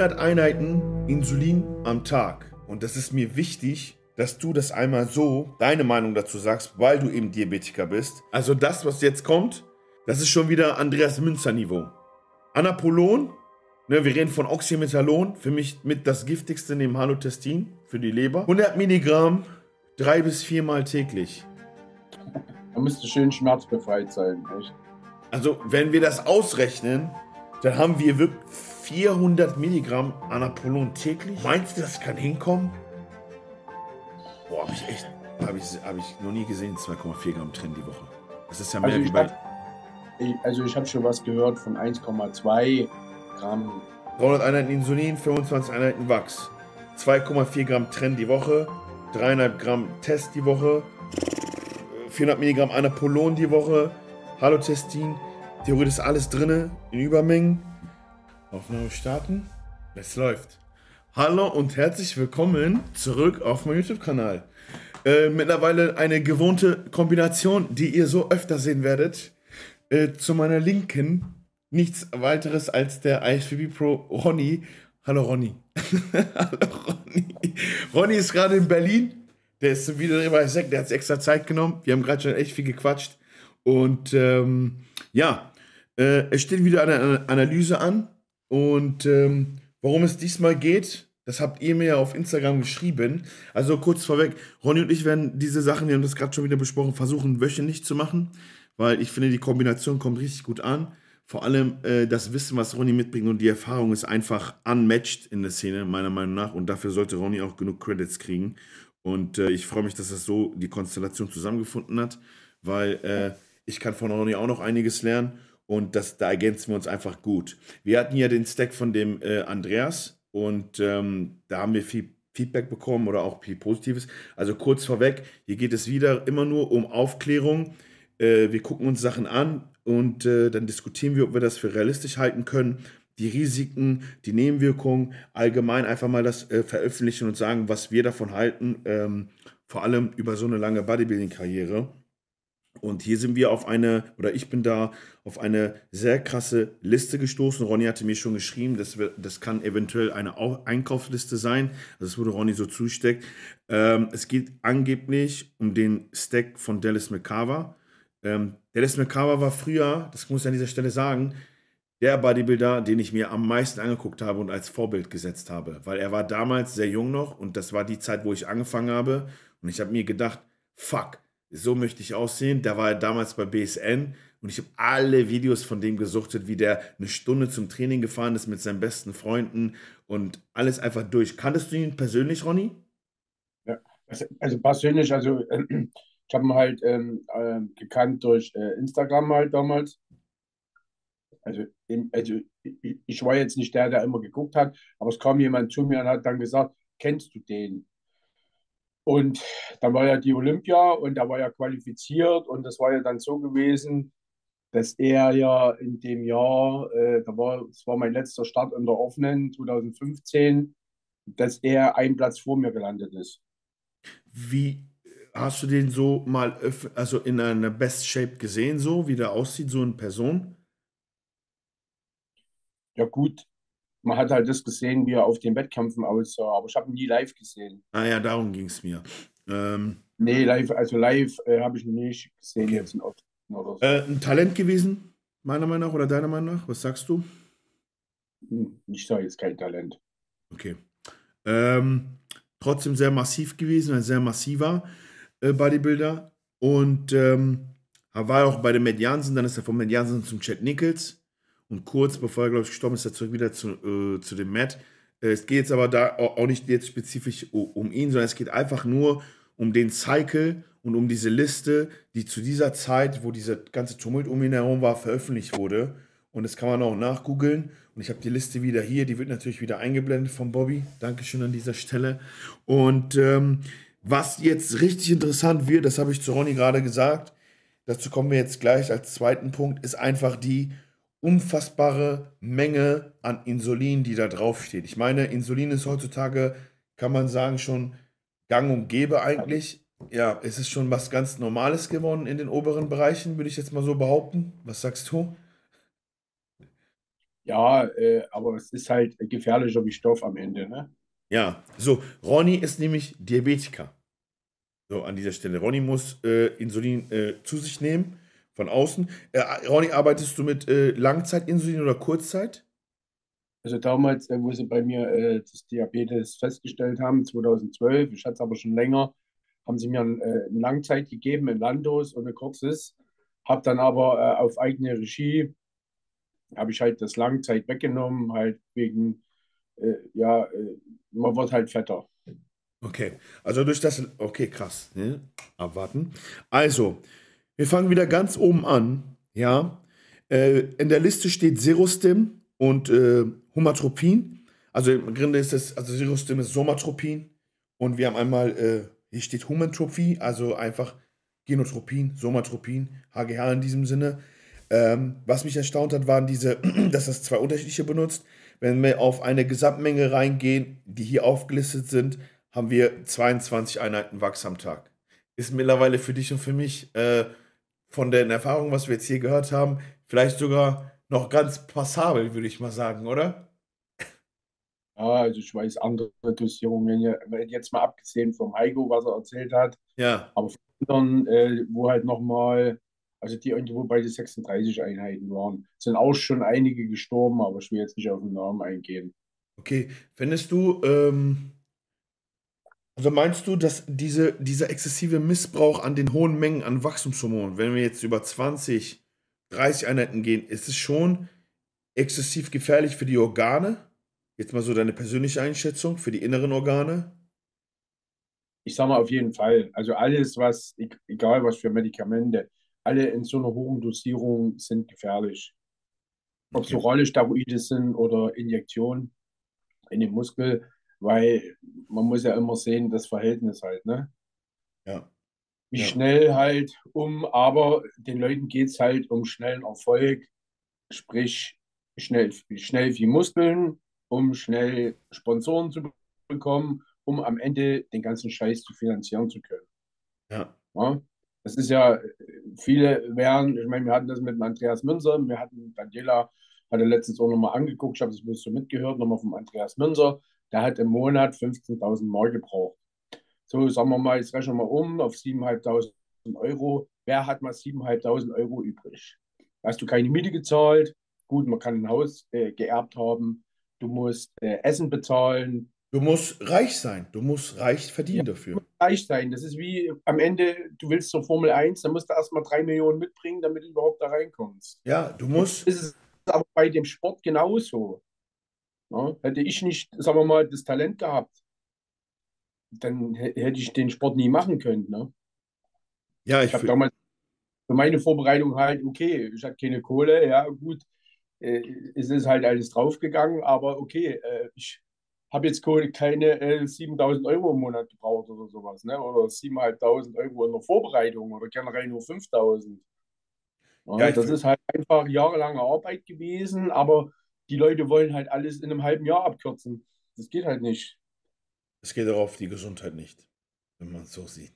100 Einheiten Insulin am Tag. Und das ist mir wichtig, dass du das einmal so, deine Meinung dazu sagst, weil du eben Diabetiker bist. Also das, was jetzt kommt, das ist schon wieder Andreas Münzer Niveau. Anapolon, ne, wir reden von Oxymetallon, für mich mit das giftigste neben Halotestin für die Leber. 100 Milligramm, drei bis viermal täglich. Da müsste schön schmerzbefreit sein, echt. Also, wenn wir das ausrechnen, dann haben wir wirklich 400 Milligramm Anapolon täglich. Meinst du, das kann hinkommen? Boah, hab ich echt, habe ich, hab ich noch nie gesehen, 2,4 Gramm Trend die Woche. Das ist ja mehr Also wie bei hab- Ich, also ich habe schon was gehört von 1,2 Gramm. 300 Einheiten Insulin, 25 Einheiten Wachs. 2,4 Gramm Trend die Woche, 300 Gramm Test die Woche, 400 Milligramm Anapolon die Woche, Halotestin. Theoretisch ist alles drinne in Übermengen. Aufnahme starten. Es läuft. Hallo und herzlich willkommen zurück auf meinem YouTube-Kanal. Äh, mittlerweile eine gewohnte Kombination, die ihr so öfter sehen werdet. Äh, zu meiner Linken nichts weiteres als der IFBB Pro Ronny. Hallo Ronny. Hallo Ronny. Ronny ist gerade in Berlin. Der ist wieder bei Sekt, der hat sich extra Zeit genommen. Wir haben gerade schon echt viel gequatscht. Und ähm, ja, äh, es steht wieder eine Ana- Analyse an. Und ähm, worum es diesmal geht, das habt ihr mir ja auf Instagram geschrieben. Also kurz vorweg, Ronny und ich werden diese Sachen, wir haben das gerade schon wieder besprochen, versuchen wöchentlich zu machen, weil ich finde, die Kombination kommt richtig gut an. Vor allem äh, das Wissen, was Ronny mitbringt und die Erfahrung ist einfach unmatched in der Szene, meiner Meinung nach. Und dafür sollte Ronny auch genug Credits kriegen. Und äh, ich freue mich, dass das so die Konstellation zusammengefunden hat, weil äh, ich kann von Ronny auch noch einiges lernen und das, da ergänzen wir uns einfach gut. Wir hatten ja den Stack von dem äh, Andreas und ähm, da haben wir viel Feedback bekommen oder auch viel Positives. Also kurz vorweg, hier geht es wieder immer nur um Aufklärung. Äh, wir gucken uns Sachen an und äh, dann diskutieren wir, ob wir das für realistisch halten können. Die Risiken, die Nebenwirkungen, allgemein einfach mal das äh, veröffentlichen und sagen, was wir davon halten, ähm, vor allem über so eine lange Bodybuilding-Karriere. Und hier sind wir auf eine, oder ich bin da auf eine sehr krasse Liste gestoßen. Ronny hatte mir schon geschrieben, das, das kann eventuell eine Au- Einkaufsliste sein. Also das wurde Ronny so zusteckt. Ähm, es geht angeblich um den Stack von Dallas McCarver. Ähm, Dallas McCarver war früher, das muss ich an dieser Stelle sagen, der Bodybuilder, den ich mir am meisten angeguckt habe und als Vorbild gesetzt habe. Weil er war damals sehr jung noch und das war die Zeit, wo ich angefangen habe. Und ich habe mir gedacht, fuck, so möchte ich aussehen. Da war er damals bei BSN und ich habe alle Videos von dem gesuchtet, wie der eine Stunde zum Training gefahren ist mit seinen besten Freunden und alles einfach durch. Kanntest du ihn persönlich, Ronny? Also, also persönlich, also ich habe ihn halt ähm, ähm, gekannt durch äh, Instagram halt damals. Also, im, also ich, ich war jetzt nicht der, der immer geguckt hat, aber es kam jemand zu mir und hat dann gesagt, kennst du den? Und dann war ja die Olympia und da war ja qualifiziert und das war ja dann so gewesen, dass er ja in dem Jahr, äh, da war, das war mein letzter Start in der offenen 2015, dass er einen Platz vor mir gelandet ist. Wie hast du den so mal also in einer Best Shape gesehen, so wie der aussieht, so in Person? Ja gut, man hat halt das gesehen, wie er auf den Wettkämpfen aussah, aber ich habe ihn nie live gesehen. Ah ja, darum ging es mir. Ähm, Nee, live, also live äh, habe ich ihn nicht gesehen Okay. jetzt in oder so. äh, ein Talent gewesen, meiner Meinung nach oder deiner Meinung nach? Was sagst du? Hm, Ich sage jetzt kein Talent. Okay. Ähm, trotzdem sehr massiv gewesen, ein sehr massiver äh, Bodybuilder. Und ähm, er war auch bei den Mediansen, dann ist er vom Mediansen zum Chad Nichols. Und kurz bevor er, glaube ich, gestorben ist, er zurück wieder zu, äh, zu dem Matt. Äh, es geht jetzt aber da au- auch nicht jetzt spezifisch um ihn, sondern es geht einfach nur um den Cycle und um diese Liste, die zu dieser Zeit, wo dieser ganze Tumult um ihn herum war, veröffentlicht wurde. Und das kann man auch nachgoogeln. Und ich habe die Liste wieder hier. Die wird natürlich wieder eingeblendet von Bobby. Dankeschön an dieser Stelle. Und ähm, was jetzt richtig interessant wird, das habe ich zu Ronny gerade gesagt, dazu kommen wir jetzt gleich als zweiten Punkt, ist einfach die unfassbare Menge an Insulin, die da draufsteht. Ich meine, Insulin ist heutzutage, kann man sagen, schon gang und gäbe eigentlich. Ja, es ist schon was ganz Normales geworden in den oberen Bereichen, würde ich jetzt mal so behaupten. Was sagst du? Ja, äh, aber es ist halt gefährlicher wie Stoff am Ende, ne? Ja, so, Ronny ist nämlich Diabetiker. So, an dieser Stelle. Ronny muss äh, Insulin äh, zu sich nehmen, von außen. Äh, Ronny, arbeitest du mit äh, Langzeitinsulin oder Kurzzeit? Also damals, äh, wo sie bei mir äh, das Diabetes festgestellt haben, 2012, ich hatte es aber schon länger, haben sie mir ein, äh, eine Langzeit gegeben, ein Landos und ein kurzes. Habe dann aber äh, auf eigene Regie, habe ich halt das Langzeit weggenommen, halt wegen, ja, man wird halt fetter. Okay, also durch das, okay, krass, ne? abwarten. Also, wir fangen wieder ganz oben an, ja. Äh, in der Liste steht Serostim und äh, Humatropin. Also im Grunde ist es, also Serostim ist Somatropin und wir haben einmal, äh, hier steht Humantropie, also einfach Genotropin, Somatropin, HGH in diesem Sinne. Ähm, was mich erstaunt hat, waren diese, dass das zwei unterschiedliche benutzt. Wenn wir auf eine Gesamtmenge reingehen, die hier aufgelistet sind, haben wir 22 Einheiten Wachs am Tag. Ist mittlerweile für dich und für mich äh, von den Erfahrungen, was wir jetzt hier gehört haben, vielleicht sogar noch ganz passabel, würde ich mal sagen, oder? Ja, also ich weiß andere Dosierungen, jetzt mal abgesehen vom Heiko, was er erzählt hat. Ja. Aber von anderen, äh, wo halt nochmal, also die irgendwo bei den 36 Einheiten waren, sind auch schon einige gestorben, aber ich will jetzt nicht auf den Namen eingehen. Okay, findest du, ähm, also meinst du, dass diese, dieser exzessive Missbrauch an den hohen Mengen an Wachstumshormonen, wenn wir jetzt über 20, 30 Einheiten gehen, ist es schon exzessiv gefährlich für die Organe? Jetzt mal so deine persönliche Einschätzung für die inneren Organe. Ich sage mal auf jeden Fall. Also alles, was, e-, egal was für Medikamente, alle in so einer hohen Dosierung sind gefährlich. Ob es Okay. orale Steroide sind oder Injektionen in den Muskel, weil man muss ja immer sehen, das Verhältnis halt, ne? Ja, Wie ja, schnell halt um, aber den Leuten geht es halt um schnellen Erfolg, sprich schnell, schnell viel Muskeln, um schnell Sponsoren zu bekommen, um am Ende den ganzen Scheiß zu finanzieren zu können. ja, Ja? Das ist ja, viele wären, ich meine, wir hatten das mit Andreas Münzer, wir hatten, Daniela hatte letztens auch nochmal angeguckt, ich habe das bloß so mitgehört, nochmal vom Andreas Münzer, der hat im Monat 15.000 Mark gebraucht. So, sagen wir mal, jetzt rechnen wir um auf 7.500 Euro. Wer hat mal 7.500 Euro übrig? Hast du keine Miete gezahlt? Gut, man kann ein Haus äh, geerbt haben. Du musst äh, Essen bezahlen. Du musst reich sein. Du musst reich verdienen Ja, dafür. reich sein. Das ist wie am Ende, du willst zur Formel 1, dann musst du erstmal drei Millionen mitbringen, damit du überhaupt da reinkommst. Ja, du musst. ist es aber bei dem Sport genauso. Ja? Hätte ich nicht, sagen wir mal, das Talent gehabt, dann hä- hätte ich den Sport nie machen können. Ne? Ja, Ich ich habe damals für meine Vorbereitung halt, okay, ich hatte keine Kohle, ja gut, äh, es ist halt alles draufgegangen, aber okay, äh, ich habe jetzt Kohle- keine äh, 7.000 Euro im Monat gebraucht oder sowas, ne? oder 7.500 Euro in der Vorbereitung oder generell nur 5.000. ja, Ja, das ist halt einfach jahrelange Arbeit gewesen, aber die Leute wollen halt alles in einem halben Jahr abkürzen. Das geht halt nicht. es geht auch auf die Gesundheit nicht, wenn man es so sieht.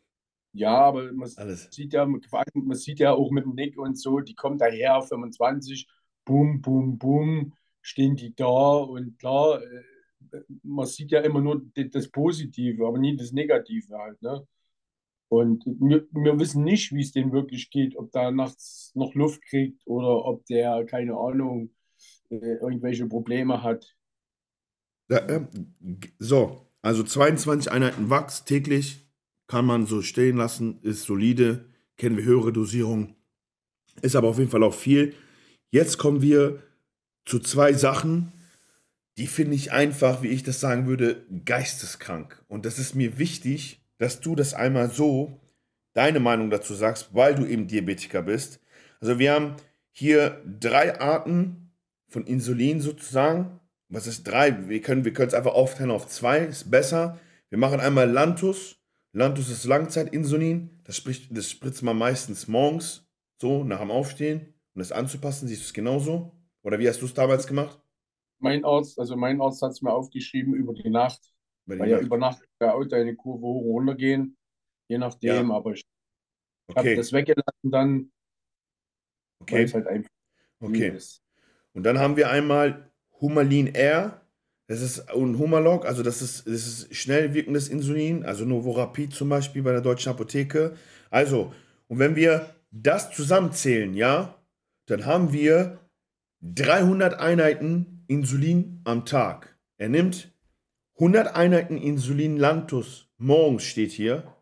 Ja, aber man Alles. sieht ja, man sieht ja auch mit dem Nick und so, die kommen daher, 25, boom, boom, boom, stehen die da und klar, äh, man sieht ja immer nur das Positive, aber nie das Negative halt, ne? Und wir, wir wissen nicht, wie es denen wirklich geht, ob da nachts noch Luft kriegt oder ob der, keine Ahnung, äh, irgendwelche Probleme hat. Da, g- so, also 22 Einheiten Wachs täglich kann man so stehen lassen, ist solide, kennen wir höhere Dosierungen, ist aber auf jeden Fall auch viel. Jetzt kommen wir zu zwei Sachen, die finde ich einfach, wie ich das sagen würde, geisteskrank. Und das ist mir wichtig, dass du das einmal so, deine Meinung dazu sagst, weil du eben Diabetiker bist. Also wir haben hier drei Arten von Insulin sozusagen. Was ist drei? Wir können wir können es einfach aufteilen auf zwei, ist besser. Wir machen einmal Lantus. Lantus ist Langzeitinsulin. Das, spricht, das spritzt man meistens morgens, so nach dem Aufstehen, um das anzupassen. Siehst du es genauso? Oder wie hast du es damals gemacht? Mein Arzt, also mein Arzt hat es mir aufgeschrieben über die Nacht, Bei weil ja über Nacht ja auch deine Kurve hoch und runter gehen, je nachdem, Ja, aber ich habe okay, das weggelassen dann, weil okay, es halt einfach okay. ist. Und dann haben wir einmal Humalin R. Das ist ein Humalog, also das ist, das ist schnell wirkendes Insulin, also Novorapid zum Beispiel bei der deutschen Apotheke. Also, und wenn wir das zusammenzählen, ja, dann haben wir 300 Einheiten Insulin am Tag. Er nimmt 100 Einheiten Insulin Lantus morgens steht hier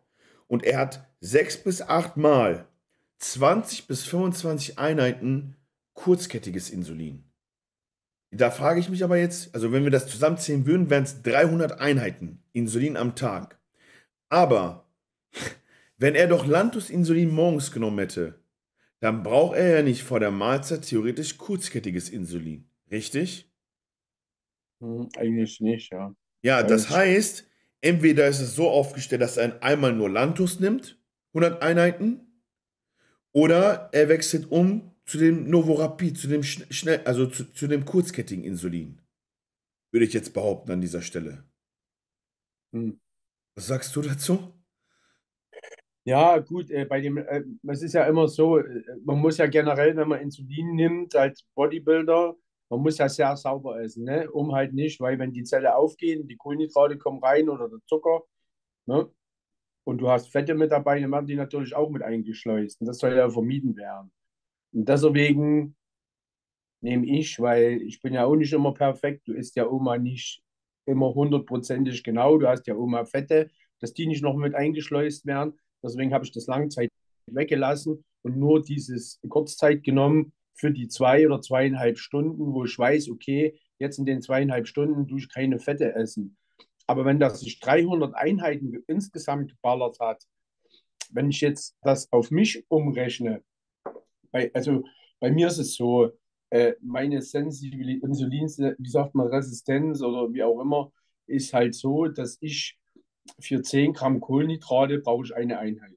und er hat 6 bis 8 Mal 20 bis 25 Einheiten kurzkettiges Insulin. Da frage ich mich aber jetzt, also wenn wir das zusammenzählen würden, wären es 300 Einheiten Insulin am Tag. Aber wenn er doch Lantus-Insulin morgens genommen hätte, dann braucht er ja nicht vor der Mahlzeit theoretisch kurzkettiges Insulin. Richtig? Hm, eigentlich nicht, ja. Ja, das heißt, entweder ist es so aufgestellt, dass er einmal nur Lantus nimmt, 100 Einheiten, oder er wechselt um zu dem Novorapid, zu dem schnell, also zu, zu dem kurzkettigen Insulin. Würde ich jetzt behaupten an dieser Stelle. Hm. Was sagst du dazu? Ja, gut, äh, bei dem, äh, es ist ja immer so, äh, man muss ja generell, wenn man Insulin nimmt als Bodybuilder, man muss ja sehr sauber essen, ne? um halt nicht, weil wenn die Zelle aufgehen, die Kohlenhydrate kommen rein oder der Zucker, ne? und du hast Fette mit dabei, dann werden die natürlich auch mit eingeschleust. Und das soll ja vermieden werden. Und deswegen nehme ich, weil ich bin ja auch nicht immer perfekt, du isst ja Oma nicht immer hundertprozentig genau, du hast ja Oma Fette, dass die nicht noch mit eingeschleust werden. Deswegen habe ich das Langzeit weggelassen und nur dieses Kurzzeit genommen für die zwei oder zweieinhalb Stunden, wo ich weiß, okay, jetzt in den zweieinhalb Stunden tue ich keine Fette essen. Aber wenn das sich 300 Einheiten insgesamt geballert hat, wenn ich jetzt das auf mich umrechne, bei, also bei mir ist es so, äh, meine Sensibilität, Insulin, wie sagt man, Resistenz oder wie auch immer, ist halt so, dass ich für 10 Gramm Kohlenhydrate brauche ich eine Einheit.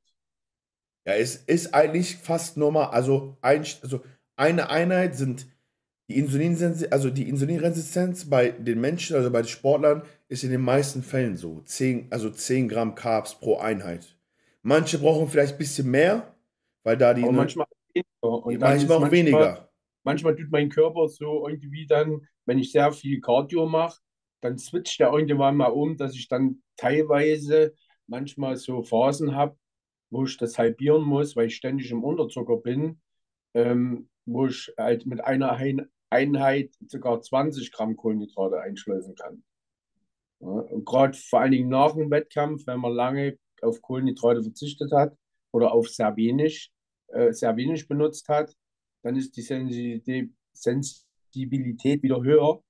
Ja, es ist eigentlich fast normal. Also, ein, also eine Einheit sind die Insulinsensitivität, also die Insulinresistenz bei den Menschen, also bei den Sportlern, ist in den meisten Fällen so. 10, also 10 Gramm Carbs pro Einheit. Manche brauchen vielleicht ein bisschen mehr, weil da die. Aber manchmal Und manchmal auch manchmal, weniger. Manchmal tut mein Körper so irgendwie dann, wenn ich sehr viel Cardio mache, dann switcht er irgendwann mal um, dass ich dann teilweise manchmal so Phasen habe, wo ich das halbieren muss, weil ich ständig im Unterzucker bin, ähm, wo ich halt mit einer Einheit sogar 20 Gramm Kohlenhydrate einschleusen kann. Ja, und gerade vor allen Dingen nach dem Wettkampf, wenn man lange auf Kohlenhydrate verzichtet hat oder auf sehr wenig, äh, sehr wenig benutzt hat, dann ist die Sensibilität wieder höher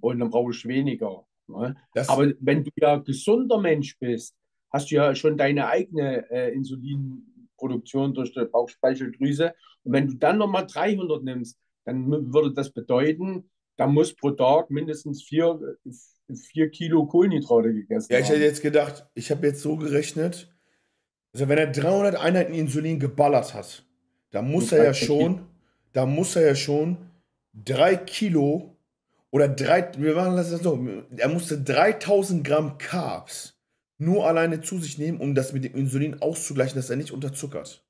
und dann brauche ich weniger. Ne? Aber wenn du ja gesunder Mensch bist, hast du ja schon deine eigene äh, Insulinproduktion durch die Bauchspeicheldrüse. Und wenn du dann nochmal 300 nimmst, dann würde das bedeuten, da muss pro Tag mindestens vier, vier Kilo Kohlenhydrate gegessen werden. Ja, ich hätte jetzt gedacht, ich habe jetzt so gerechnet, also wenn er 300 Einheiten Insulin geballert hat, da muss er ja schon, da muss er ja schon drei Kilo oder drei, wir machen das so, er musste 3000 Gramm Carbs nur alleine zu sich nehmen, um das mit dem Insulin auszugleichen, dass er nicht unterzuckert.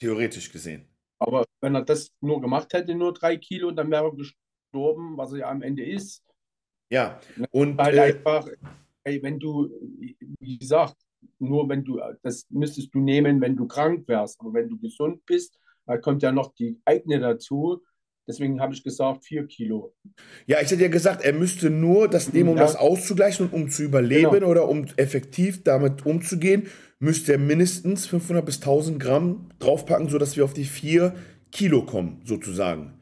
Theoretisch gesehen. Aber wenn er das nur gemacht hätte, nur drei Kilo, dann wäre er gestorben, was er ja am Ende ist. Ja, ne? und halt äh, einfach, ey, wenn du, wie gesagt, nur wenn du, das müsstest du nehmen, wenn du krank wärst. Aber wenn du gesund bist, da kommt ja noch die eigene dazu, Deswegen habe ich gesagt, vier Kilo. Ja, ich hätte ja gesagt, er müsste nur das nehmen, um ja. das auszugleichen und um zu überleben genau. oder um effektiv damit umzugehen, müsste er mindestens 500 bis 1000 Gramm draufpacken, sodass wir auf die vier Kilo kommen, sozusagen.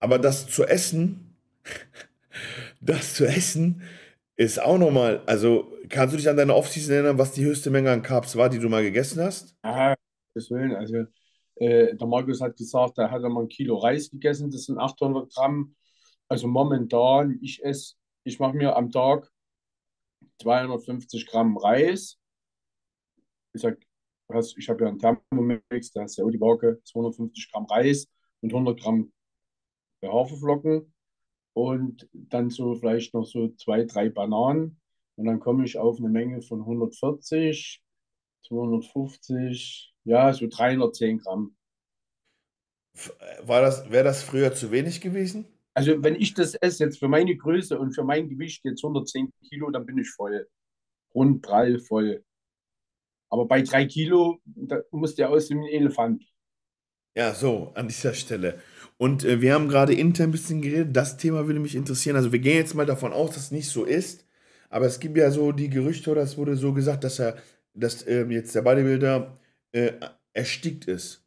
Aber das zu essen, das zu essen, ist auch nochmal, also kannst du dich an deine Off-Season erinnern, was die höchste Menge an Carbs war, die du mal gegessen hast? Ah, das Willen, also äh, der Markus hat gesagt, er hat einmal ein Kilo Reis gegessen, das sind 800 Gramm. Also momentan, ich esse, ich mache mir am Tag 250 Gramm Reis. Ich sag, ich habe ja einen Thermomix, da ist ja auch die Waage, 250 Gramm Reis und 100 Gramm Haferflocken und dann so vielleicht noch so zwei, drei Bananen. Und dann komme ich auf eine Menge von 140, 250, ja, so 310 Gramm. War das, wäre das früher zu wenig gewesen? Also wenn ich das esse jetzt für meine Größe und für mein Gewicht jetzt 110 Kilo, dann bin ich voll. Rund prall voll. Aber bei drei Kilo, da muss der aussehen wie ein Elefant. Ja, so, an dieser Stelle. Und äh, wir haben gerade intern ein bisschen geredet, das Thema würde mich interessieren. Also wir gehen jetzt mal davon aus, dass es nicht so ist. Aber es gibt ja so die Gerüchte, oder es wurde so gesagt, dass er, dass ähm, jetzt der Bodybuilder äh, erstickt ist.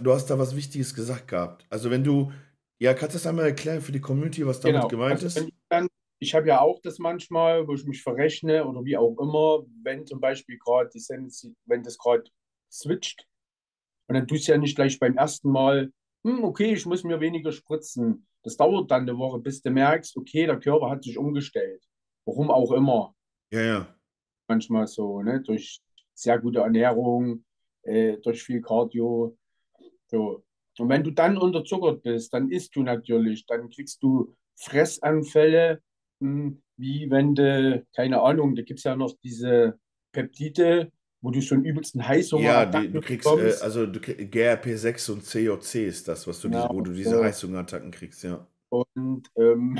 Du hast da was Wichtiges gesagt gehabt. Also wenn du, ja, kannst du das einmal erklären für die Community, was damit Genau. gemeint Also ist? dann, ich habe ja auch das manchmal, wo ich mich verrechne oder wie auch immer, wenn zum Beispiel gerade die Sensi, wenn das gerade switcht und dann tust du ja nicht gleich beim ersten Mal, hm, okay, ich muss mir weniger spritzen. Das dauert dann eine Woche, bis du merkst, okay, der Körper hat sich umgestellt. Warum auch immer. Ja, ja. Manchmal so, ne? Durch sehr gute Ernährung, äh, durch viel Cardio. So. Und wenn du dann unterzuckert bist, dann isst du natürlich, dann kriegst du Fressanfälle, hm, wie wenn du, keine Ahnung, da gibt es ja noch diese Peptide, wo du einen übelsten Ja, Heißhungerattacken die, du kriegst, äh, also du krieg, GRP6 und COC ist das, was du diese, wo Genau, du diese so. Heißhungerattacken kriegst, ja. Und ähm,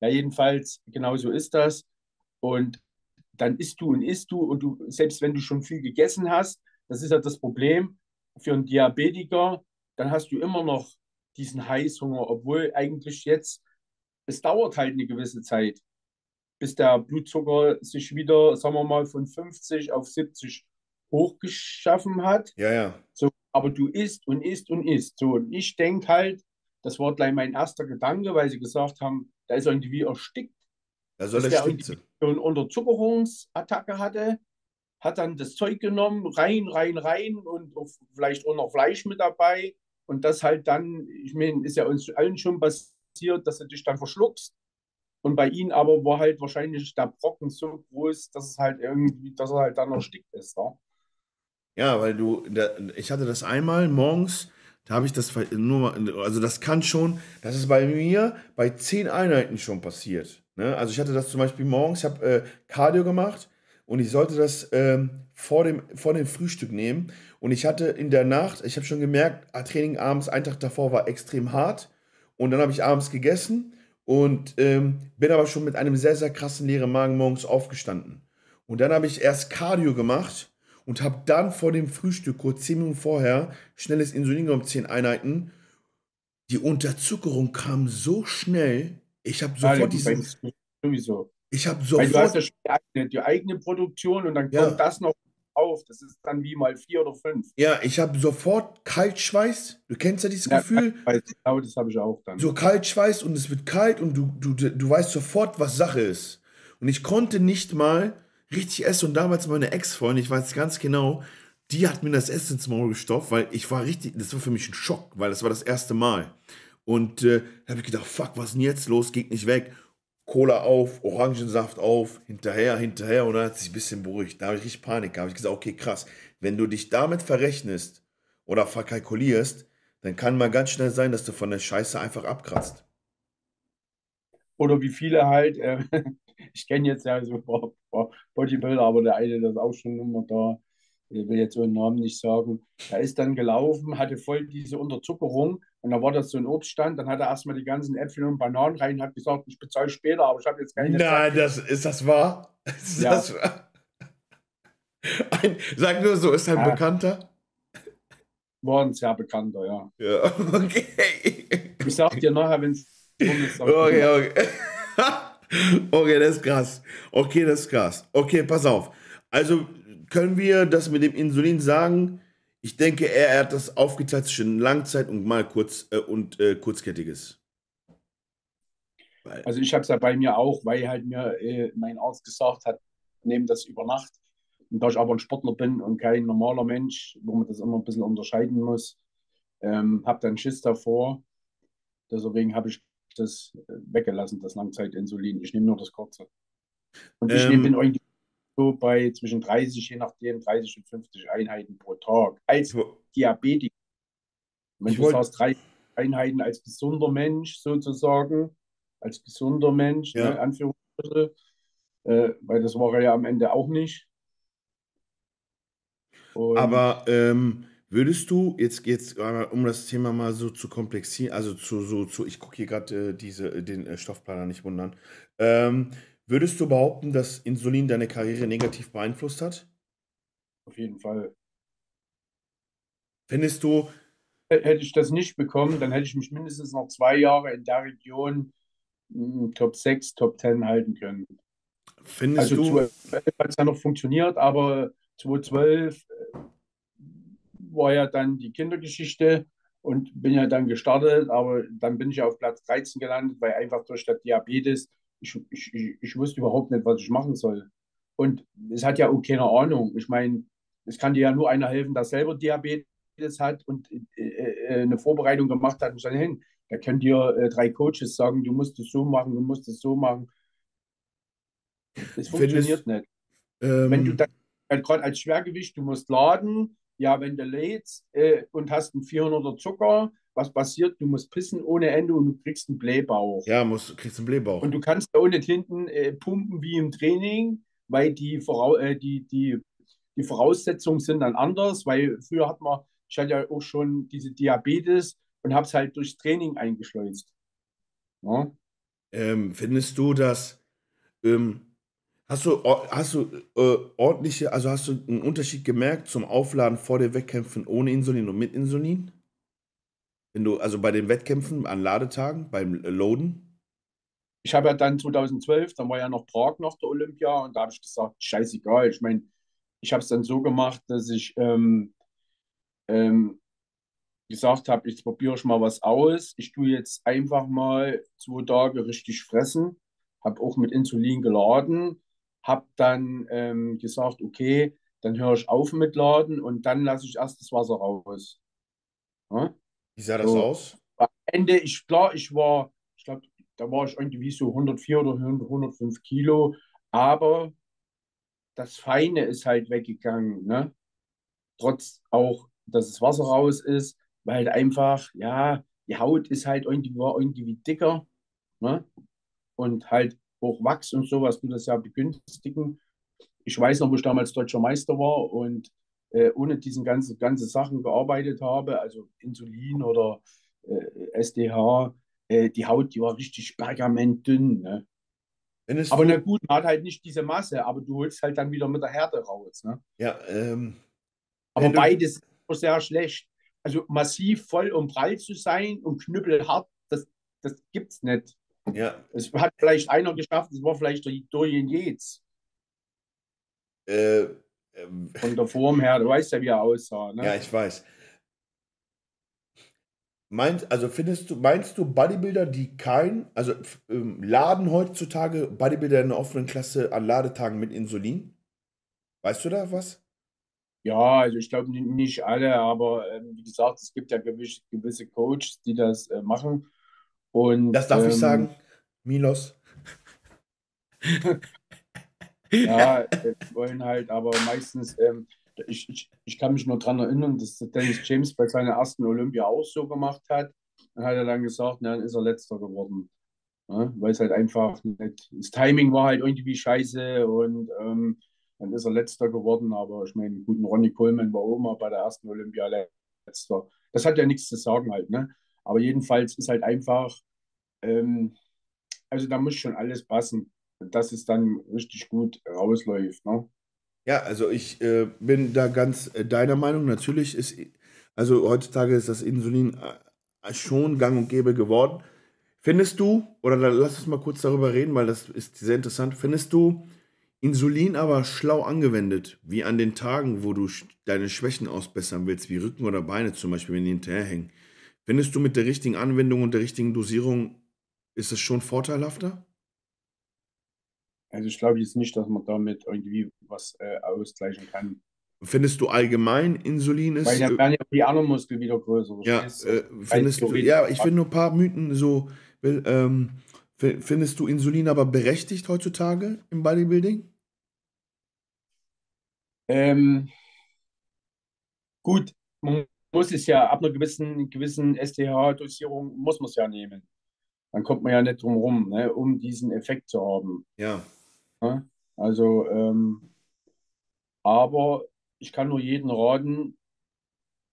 ja, jedenfalls, genau so ist das. Und dann isst du und isst du und du, selbst wenn du schon viel gegessen hast, das ist ja das Problem für einen Diabetiker, dann hast du immer noch diesen Heißhunger, obwohl eigentlich jetzt, es dauert halt eine gewisse Zeit, bis der Blutzucker sich wieder, sagen wir mal, von 50 auf 70 hochgeschaffen hat. Ja, ja. So, aber du isst und isst und isst. So, und ich denke halt, das war gleich mein erster Gedanke, weil sie gesagt haben, da ist er irgendwie erstickt, Da soll dass er so eine Unterzuckerungsattacke hatte, hat dann das Zeug genommen, rein, rein, rein und vielleicht auch noch Fleisch mit dabei. Und das halt dann, ich meine, ist ja uns allen schon passiert, dass du dich dann verschluckst. Und bei ihm aber war halt wahrscheinlich der Brocken so groß, dass es halt irgendwie, dass er halt dann erstickt ist. Ja? Ja, weil du, ich hatte das einmal morgens, da habe ich das nur mal, also das kann schon, das ist bei mir bei zehn Einheiten schon passiert. Ne? Also ich hatte das zum Beispiel morgens, ich habe äh, Cardio gemacht und ich sollte das ähm, vor dem, vor dem Frühstück nehmen. Und ich hatte in der Nacht, ich habe schon gemerkt, ah, Training abends, einen Tag davor war extrem hart. Und dann habe ich abends gegessen und ähm, bin aber schon mit einem sehr, sehr krassen leeren Magen morgens aufgestanden. Und dann habe ich erst Cardio gemacht und habe dann vor dem Frühstück, kurz 10 Minuten vorher, schnelles Insulin genommen, 10 Einheiten. Die Unterzuckerung kam so schnell, ich habe Ja, sofort bei diesen, sowieso. ich habe Weil du hast sofort, ja schon die eigene, die eigene Produktion und dann Ja. kommt das noch auf. Das ist dann wie mal vier oder fünf. ja, ich habe sofort Kaltschweiß. Du kennst ja dieses Ja, Gefühl, genau das habe ich auch dann. so Kaltschweiß und es wird kalt und du, du, du weißt sofort, was Sache ist. Und ich konnte nicht mal richtig essen und damals meine Ex-Freundin, ich weiß ganz genau, die hat mir das Essen ins Maul gestopft, weil ich war richtig, das war für mich ein Schock, weil das war das erste Mal. Und äh, habe ich gedacht, fuck, was ist denn jetzt los? Geht nicht weg. Cola auf, Orangensaft auf, hinterher, hinterher und dann hat sich ein bisschen beruhigt. Da habe ich richtig Panik. Da habe ich gesagt, okay, krass, wenn du dich damit verrechnest oder verkalkulierst, dann kann mal ganz schnell sein, dass du von der Scheiße einfach abkratzt. Oder wie viele halt, äh, ich kenne jetzt ja so ein paar, paar Bodybuilder, aber der eine, der ist auch schon immer da, ich will jetzt so einen Namen nicht sagen, der ist dann gelaufen, hatte voll diese Unterzuckerung und dann war das so ein Obststand, dann hat er erstmal die ganzen Äpfel und Bananen rein und hat gesagt, ich bezahle später, aber ich habe jetzt keine Nein, Zeit. das, ist das wahr? Ist Ja. das wahr? Ein, sag nur so, ist ein Ja. Bekannter? War ein sehr bekannter, ja. Ja, okay. Ich sag dir nachher, wenn es Okay, okay. Okay, das ist krass. Okay, das ist krass. Okay, pass auf. Also können wir das mit dem Insulin sagen? Ich denke, er, hat das aufgeteilt zwischen Langzeit und mal kurz äh, und äh, kurzkettiges. Weil, Also ich habe es ja bei mir auch, weil halt mir äh, mein Arzt gesagt hat, nehmen das über Nacht. Und da ich aber ein Sportler bin und kein normaler Mensch, wo man das immer ein bisschen unterscheiden muss, ähm, habe dann Schiss davor. Deswegen habe ich das äh, weggelassen, das Langzeitinsulin. Ich nehme nur das kurze. Und ich Ähm. nehme bin irgendwie so bei zwischen 30, je nachdem, 30 und 50 Einheiten pro Tag. Als Diabetiker. Wenn du sagst, drei Einheiten als gesunder Mensch sozusagen, als gesunder Mensch, Ja. ne, Anführungsstriche, äh, weil das war er ja am Ende auch nicht. Und aber ähm, Würdest du jetzt, jetzt um das Thema mal so zu komplexieren, also zu so zu, ich gucke hier gerade äh, diese äh, den äh, Stoffplaner nicht wundern. Ähm, würdest du behaupten, dass Insulin deine Karriere negativ beeinflusst hat? Auf jeden Fall. Findest du, Hätte ich das nicht bekommen, dann hätte ich mich mindestens noch zwei Jahre in der Region mm, Top 6, Top 10 halten können. findest Also du, 2011 hat es ja noch funktioniert, aber 2012 war ja dann die Kindergeschichte und bin ja dann gestartet, aber dann bin ich auf Platz 13 gelandet, weil einfach durch das Diabetes, ich, ich, ich, ich wusste überhaupt nicht, was ich machen soll. Und es hat ja auch keine Ahnung. Ich meine, es kann dir ja nur einer helfen, der selber Diabetes hat und äh, äh, eine Vorbereitung gemacht hat und dann hin. Da können dir äh, drei Coaches sagen, du musst es so machen, du musst es so machen. Es findest, funktioniert nicht. Wenn du ähm, dann halt gerade als Schwergewicht, du musst laden, ja, wenn du lädst äh, und hast einen 400er Zucker, was passiert? Du musst pissen ohne Ende und du kriegst einen Blähbauch. ja, musst, kriegst einen Und Blähbauch. du kannst da nicht hinten äh, pumpen wie im Training, weil die, Vorau äh, die, die, die Voraussetzungen sind dann anders, weil früher hat man, ich hatte ja auch schon diese Diabetes und habe es halt durchs Training eingeschleust. Ja? Ähm, findest du, dass ähm, hast du hast du äh, ordentliche, also hast du einen Unterschied gemerkt zum Aufladen vor den Wettkämpfen ohne Insulin und mit Insulin? Wenn du, also bei den Wettkämpfen an Ladetagen, beim Loaden? Ich habe ja dann 2012, dann war ja noch Prag nach der Olympia und da habe ich gesagt, scheißegal. Ich meine, ich habe es dann so gemacht, dass ich ähm, ähm, gesagt habe, jetzt probiere ich mal was aus. Ich tue jetzt einfach mal zwei Tage richtig fressen, habe auch mit Insulin geladen, habe dann ähm, gesagt, okay, dann höre ich auf mit Laden und dann lasse ich erst das Wasser raus. Ja? Wie sah das So, aus? am Ende, ich, klar, ich war, ich glaube, da war ich irgendwie so 104 oder 105 Kilo, aber das Feine ist halt weggegangen, ne? trotz auch, dass das Wasser raus ist, weil halt einfach, ja, die Haut ist halt irgendwie, war irgendwie dicker, ne? Und halt auch Wachs und sowas tut das ja begünstigen. Ich weiß noch, wo ich damals deutscher Meister war und äh, ohne diesen ganzen ganze Sachen gearbeitet habe, also Insulin oder äh, SDH, äh, die Haut, die war richtig pergamentdünn, ne? Aber na gut, man hat halt nicht diese Masse, aber du holst halt dann wieder mit der Härte raus, ne? ja, ähm, Aber beides ist sehr schlecht. Also massiv voll und prall zu sein und knüppelhart, das, das gibt's nicht. Ja, Es hat vielleicht einer geschafft, das war vielleicht der Dorian Yates äh, ähm, von der Form her. Du weißt ja, wie er aussah, ja, ne? ich weiß. Meinst, also findest du, meinst du Bodybuilder, die kein, also ähm, laden heutzutage Bodybuilder in der offenen Klasse an Ladetagen mit Insulin? Weißt du da was? Ja, also ich glaube nicht alle, aber ähm, wie gesagt, es gibt ja gewisse, gewisse Coaches, die das äh, machen. Und Das darf ich ähm, sagen, Milos. Ja, äh, wollen halt, aber meistens, ähm, ich, ich, ich kann mich nur daran erinnern, dass Dennis James bei seiner ersten Olympia auch so gemacht hat. Dann hat er dann gesagt, na, dann ist er letzter geworden. Ne? Weil es halt einfach nicht, das Timing war halt irgendwie scheiße und ähm, dann ist er letzter geworden. Aber ich meine, guten Ronnie Coleman war auch mal bei der ersten Olympia letzter. Das hat ja nichts zu sagen halt, ne? Aber jedenfalls ist halt einfach, ähm, also da muss schon alles passen, dass es dann richtig gut rausläuft, ne? Ja, also ich äh, bin da ganz äh, deiner Meinung. Natürlich ist, also heutzutage ist das Insulin äh, schon gang und gäbe geworden. Findest du, oder lass uns mal kurz darüber reden, weil das ist sehr interessant. Findest du Insulin aber schlau angewendet, wie an den Tagen, wo du deine Schwächen ausbessern willst, wie Rücken oder Beine zum Beispiel, wenn die hinterherhängen? Findest du mit der richtigen Anwendung und der richtigen Dosierung, ist es schon vorteilhafter? Also ich glaube jetzt nicht, dass man damit irgendwie was äh, ausgleichen kann. Findest du allgemein Insulin Weil ist, dann äh, werden ja die anderen Muskeln wieder größer, Ja, äh, findest du, ja, ich will nur ein paar Mythen so, will, ähm, fi- findest du Insulin aber berechtigt heutzutage im Bodybuilding? Ähm, gut, man muss es ja ab einer gewissen, gewissen STH-Dosierung muss man es ja nehmen. Dann kommt man ja nicht drum rum, ne, um diesen Effekt zu haben. Ja, Ne? Also, ähm, aber ich kann nur jedem raten,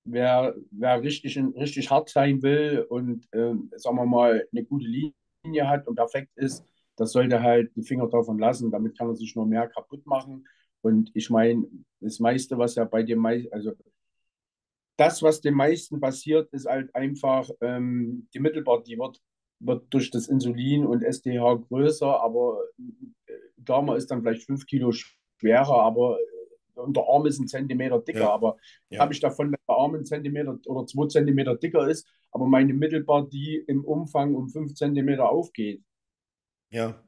wer, wer richtig, richtig hart sein will und, ähm, sagen wir mal, eine gute Linie hat und perfekt ist, das sollte halt die Finger davon lassen. Damit kann er sich nur mehr kaputt machen. Und ich meine, das meiste, was ja bei dem meisten, also das, was den meisten passiert, ist halt einfach ähm, die Mittelbart, die wird, wird durch das Insulin und SDH größer, aber äh, Gamma ist dann vielleicht fünf Kilo schwerer, aber äh, und der Arm ist ein Zentimeter dicker, ja. aber ja. habe ich davon, wenn der Arm ein Zentimeter oder zwei Zentimeter dicker ist, aber meine Mittelbar, die im Umfang um fünf Zentimeter aufgeht. Ja,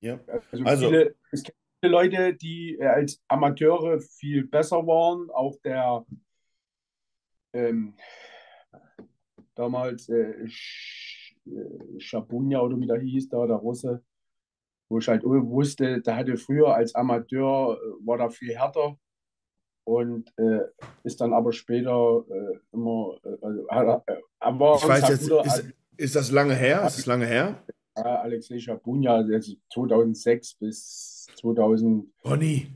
ja. Also, also viele, es gibt viele Leute, die äh, als Amateure viel besser waren, auch der ähm, damals äh, Schabunia oder wie der hieß, da der Russe, wo ich halt wusste, der hatte früher als Amateur, äh, war da viel härter und äh, ist dann aber später äh, immer, äh, also, aber ich weiß jetzt, ist, ist, das lange her? Ist das lange her? Alexei Schabunia, also 2006 bis 2000. Bonnie,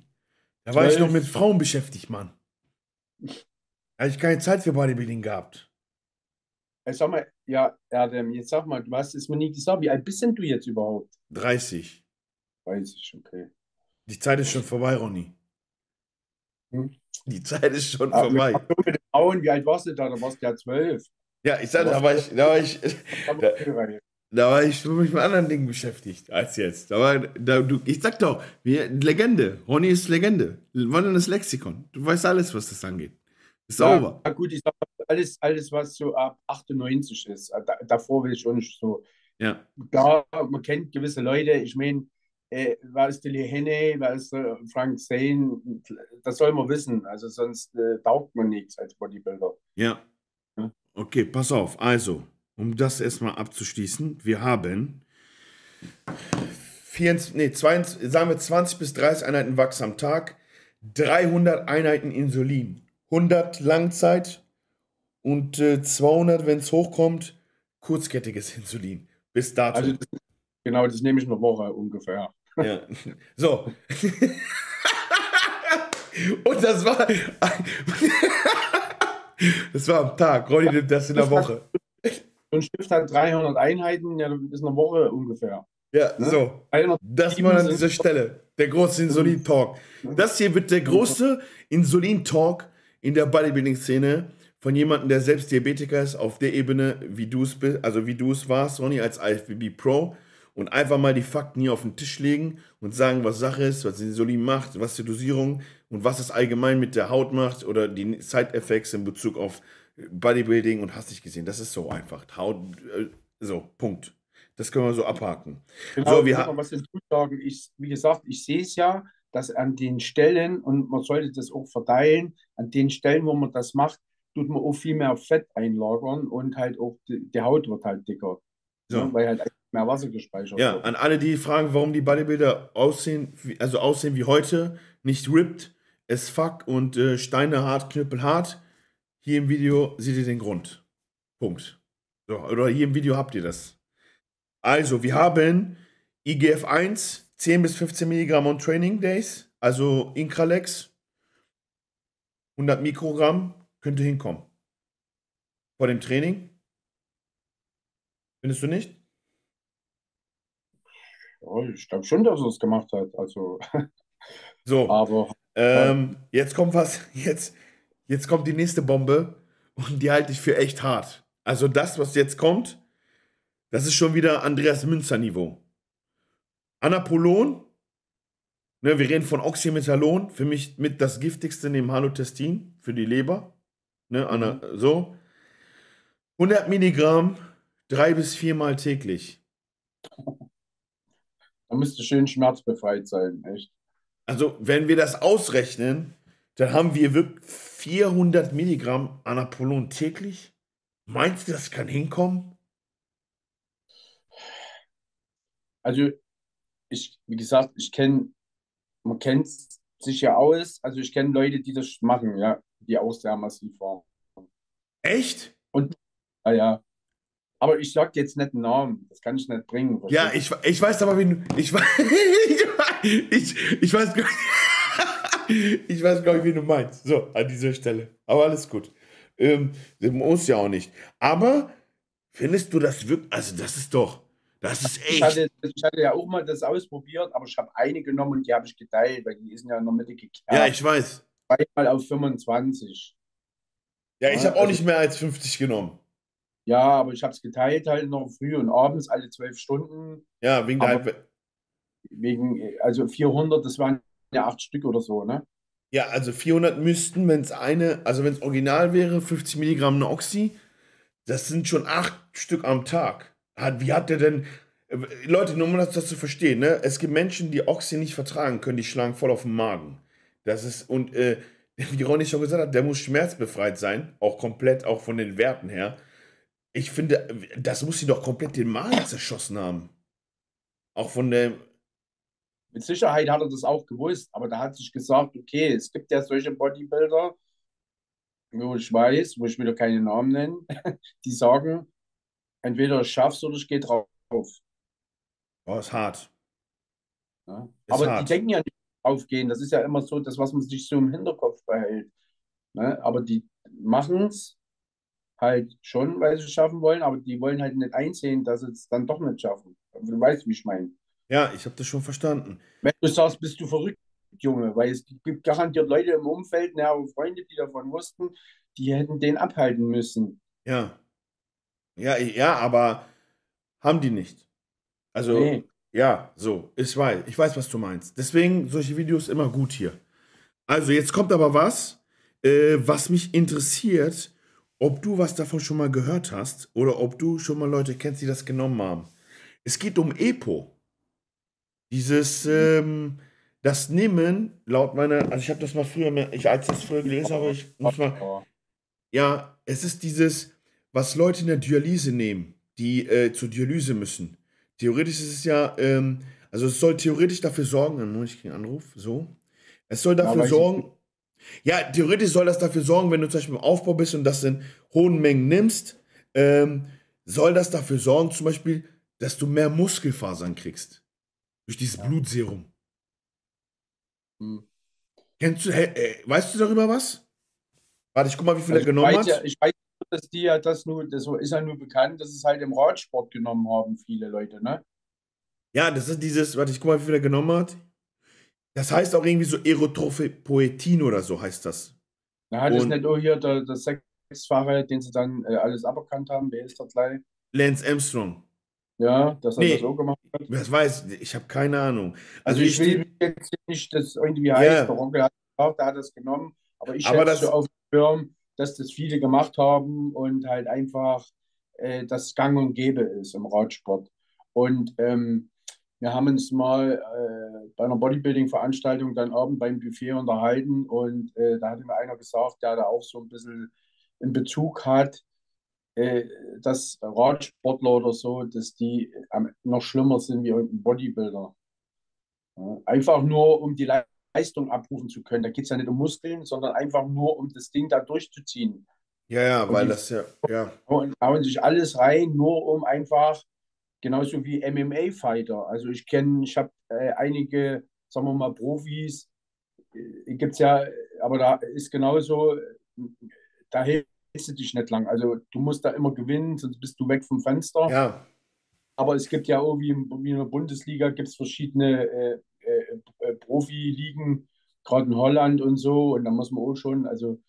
da war ich noch mit Frauen beschäftigt, Mann. Habe ich keine Zeit für Bodybuilding gehabt. Ich sag mal, ja, Erdem, jetzt sag mal, du hast es mir nie gesagt. Wie alt bist denn du jetzt überhaupt? 30. 30, okay. Die Zeit ist schon vorbei, Ronny. Hm? Die Zeit ist schon Aber vorbei. Mit den Frauen, wie alt warst du da? Da warst du ja zwölf. Ja, ich sage, da war ich, da war ich, da, da war ich mich mit anderen Dingen beschäftigt als jetzt. Da war, da, du, ich sag doch, wir, Legende. Ronny ist Legende. Wandernes Lexikon. Du weißt alles, was das angeht. Ist ja, gut, ich sag alles, alles, was so ab 98 ist. Da, davor will ich schon nicht so. Ja. Klar, man kennt gewisse Leute. Ich meine, äh, ist Lee Henne, wer ist äh, Frank Zane? Das soll man wissen. Also sonst äh, taugt man nichts als Bodybuilder. Ja. ja. Okay, pass auf. Also, um das erstmal abzuschließen, wir haben 24, nee, 22, sagen wir 20 bis 30 Einheiten Wachs am Tag, 300 Einheiten Insulin. 100 Langzeit und äh, 200, wenn es hochkommt, kurzkettiges Insulin. Bis dato. Also das, genau, das nehme ich eine Woche ungefähr. Ja. So. und das war. das war am Tag. Ronny nimmt das in der Woche. So ein Stift hat 300 Einheiten, ja, das ist eine Woche ungefähr. Ja, ne? so. Das war an dieser Stelle. Der große Insulin-Talk. Das hier wird der große Insulin-Talk in der Bodybuilding-Szene von jemandem, der selbst Diabetiker ist, auf der Ebene, wie du es bist, also wie du es warst, Ronny, als IFBB Pro und einfach mal die Fakten hier auf den Tisch legen und sagen, was Sache ist, was Insulin macht, was die Dosierung und was es allgemein mit der Haut macht oder die Side-Effects in Bezug auf Bodybuilding und hast dich gesehen. Das ist so einfach. Haut, äh, so, Punkt. Das können wir so abhaken. Genau, so, wir was dazu sagen. Ich, wie gesagt, ich sehe es ja, dass an den Stellen, und man sollte das auch verteilen, an den Stellen, wo man das macht, tut man auch viel mehr Fett einlagern und halt auch die, die Haut wird halt dicker. So. Ja, ne, weil halt mehr Wasser gespeichert ja, wird. Ja, an alle, die fragen, warum die Bodybuilder aussehen, also aussehen wie heute, nicht ripped, es fuck und äh, Steine hart, Knüppel hart. Hier im Video seht ihr den Grund. Punkt. So, oder hier im Video habt ihr das. Also, wir haben IGF 1, 10 bis 15 Milligramm on Training Days, also Incralex, 100 Mikrogramm, könnte hinkommen. Vor dem Training? Findest du nicht? Ja, ich glaube schon, dass er es gemacht hat. Also. So. Aber. Ähm, jetzt kommt was. Jetzt, jetzt kommt die nächste Bombe und die halte ich für echt hart. Also das, was jetzt kommt, das ist schon wieder Andreas Münzer Niveau. Anapolon, ne, wir reden von Oxymetallon, für mich mit das giftigste neben Halotestin für die Leber. Ne, Ana, mhm. so. 100 Milligramm, drei bis viermal täglich. Da müsste schön schmerzbefreit sein, echt. Also, wenn wir das ausrechnen, dann haben wir wirklich 400 Milligramm Anapolon täglich. Meinst du, das kann hinkommen? Also, ich, wie gesagt, ich kenne, man kennt sich ja aus. Also ich kenne Leute, die das machen, ja, die auch sehr massiv waren. Echt? Und, ja, ja. Aber ich sag jetzt nicht einen Namen, das kann ich nicht bringen. Ja, ich, ich weiß aber, wie du, ich, ich, ich weiß ich weiß gar nicht, wie du meinst. So, an dieser Stelle. Aber alles gut. Ähm, muss ja auch nicht. Aber findest du das wirklich, also das ist doch, das ist Ich echt. hatte, ich hatte ja auch mal das ausprobiert, aber ich habe eine genommen und die habe ich geteilt, weil die ist ja in der Mitte Ja, gekerbt. ich weiß. Zweimal auf 25. Ja, ich Ja, habe auch also- nicht mehr als 50 genommen. Ja, aber ich habe es geteilt halt noch früh und abends alle zwölf Stunden. Ja, wegen der Halbwe- Wegen, also 400, das waren ja acht Stück oder so, ne? Ja, also 400 müssten, wenn es eine, also wenn es original wäre, 50 Milligramm Noxy, das sind schon acht Stück am Tag. Hat, wie hat der denn, Leute, nur um das, das zu verstehen, ne? Es gibt Menschen, die Oxy nicht vertragen können, die schlagen voll auf den Magen. Das ist, und äh, wie Ronny schon gesagt hat, der muss schmerzbefreit sein, auch komplett, auch von den Werten her. Ich finde, das muss sie doch komplett den Magen zerschossen haben. Auch von der, Mit Sicherheit hat er das auch gewusst, aber da hat sich gesagt, okay, es gibt ja solche Bodybuilder, wo ich weiß, wo ich wieder keine Namen nenne, die sagen, entweder ich schaff's oder ich gehe drauf. Oh, ist hart. Ja. Ist Aber hart. die denken ja nicht aufgehen. Das ist ja immer so das, was man sich so im Hinterkopf behält. Ne? Aber die machen es halt schon, weil sie es schaffen wollen, aber die wollen halt nicht einsehen, dass sie es dann doch nicht schaffen. Du weißt, wie ich meine. Ja, ich habe das schon verstanden. Wenn du sagst, bist du verrückt, Junge, weil es gibt garantiert Leute im Umfeld, nähere Freunde, die davon wussten, die hätten den abhalten müssen. Ja. Ja, ja, aber haben die nicht. Also, Nee. ja, so, ich weiß, ich weiß, was du meinst. Deswegen solche Videos immer gut hier. Also, jetzt kommt aber was, äh, was mich interessiert, ob du was davon schon mal gehört hast oder ob du schon mal Leute kennst, die das genommen haben. Es geht um EPO. Dieses, ähm, das Nehmen, laut meiner, also ich habe das mal früher, mehr- ich als das früher gelesen habe, ich muss mal, Ja. ja, es ist dieses, was Leute in der Dialyse nehmen, die äh, zur Dialyse müssen. Theoretisch ist es ja, ähm, also es soll theoretisch dafür sorgen, dann muss ich einen Anruf, so. Es soll dafür weiß ich sorgen, ja, theoretisch soll das dafür sorgen, wenn du zum Beispiel im Aufbau bist und das in hohen Mengen nimmst, ähm, soll das dafür sorgen, zum Beispiel, dass du mehr Muskelfasern kriegst. Durch dieses Ja. Blutserum. Hm. Kennst du, hä, äh, weißt du darüber was? Warte, ich guck mal, wie viel Also er genommen ich hat. weiß ja, ich weiß, dass die ja das nur, das ist ja nur bekannt, dass es halt im Radsport genommen haben, viele Leute, ne? Ja, das ist dieses, warte, ich guck mal, wie viel er genommen hat. Das heißt auch irgendwie so Erythropoetin oder so heißt das. Da hat es nicht auch hier der, der Sechsfache, den sie dann äh, alles aberkannt haben, wer ist der gleich? Lance Armstrong. Ja, dass er Nee. das auch gemacht hat. Das weiß ich, ich habe keine Ahnung. Also Also ich ich will jetzt nicht, dass irgendwie heißt, Ja. der Onkel hat der hat das genommen, aber ich Aber schätze das- so auf dem Schirm, dass das viele gemacht haben und halt einfach äh, das Gang und Gäbe ist im Radsport. Und ähm, wir haben uns mal äh, bei einer Bodybuilding-Veranstaltung dann abend beim Buffet unterhalten und äh, da hatte mir einer gesagt, der da auch so ein bisschen einen Bezug hat, äh, dass Radsportler oder so, dass die am- noch schlimmer sind wie ein Bodybuilder. Ja, einfach nur, um die Leistung abrufen zu können. Da geht es ja nicht um Muskeln, sondern einfach nur, um das Ding da durchzuziehen. Ja, ja, Und weil das ja, ja. Und hauen sich alles rein, nur um einfach, genauso wie MMA-Fighter. Also ich kenne, ich habe äh, einige, sagen wir mal, Profis, äh, gibt es ja, aber da ist genauso, da hältst du dich nicht lang. Also du musst da immer gewinnen, sonst bist du weg vom Fenster. Ja, Aber es gibt ja auch wie, im- wie in der Bundesliga gibt es verschiedene äh, äh, Profiligen, gerade in Holland und so. Und da muss man auch schon, also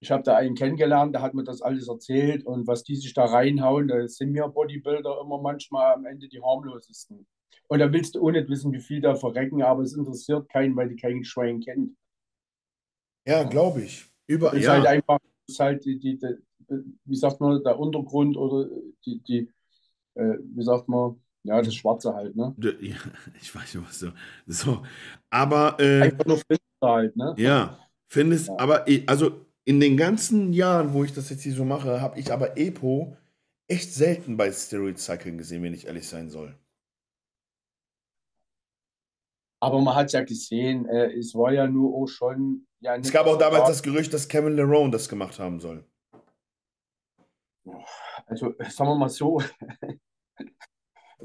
ich habe da einen kennengelernt, der hat mir das alles erzählt und was die sich da reinhauen, da sind mir Bodybuilder immer manchmal am Ende die harmlosesten. Und da willst du auch nicht wissen, wie viel da verrecken, aber es interessiert keinen, weil die kein Schwein kennt. ja, glaube ich. Über, Ist halt ja, einfach, ist halt die, die, die, wie sagt man, der Untergrund oder die, die äh, wie sagt man, ja, das Schwarze halt, ne? Ja, ich weiß nicht, was so. So, aber, äh, Einfach nur Filter halt, ne? ja, findest, Ja. aber, also in den ganzen Jahren, wo ich das jetzt hier so mache, habe ich aber Epo echt selten bei Steroid Cycling gesehen, wenn ich ehrlich sein soll. Aber man hat ja gesehen, äh, es war ja nur auch schon. Ja, Es gab auch damals das Gerücht, dass Kevin Lerone das gemacht haben soll. Also, sagen wir mal so,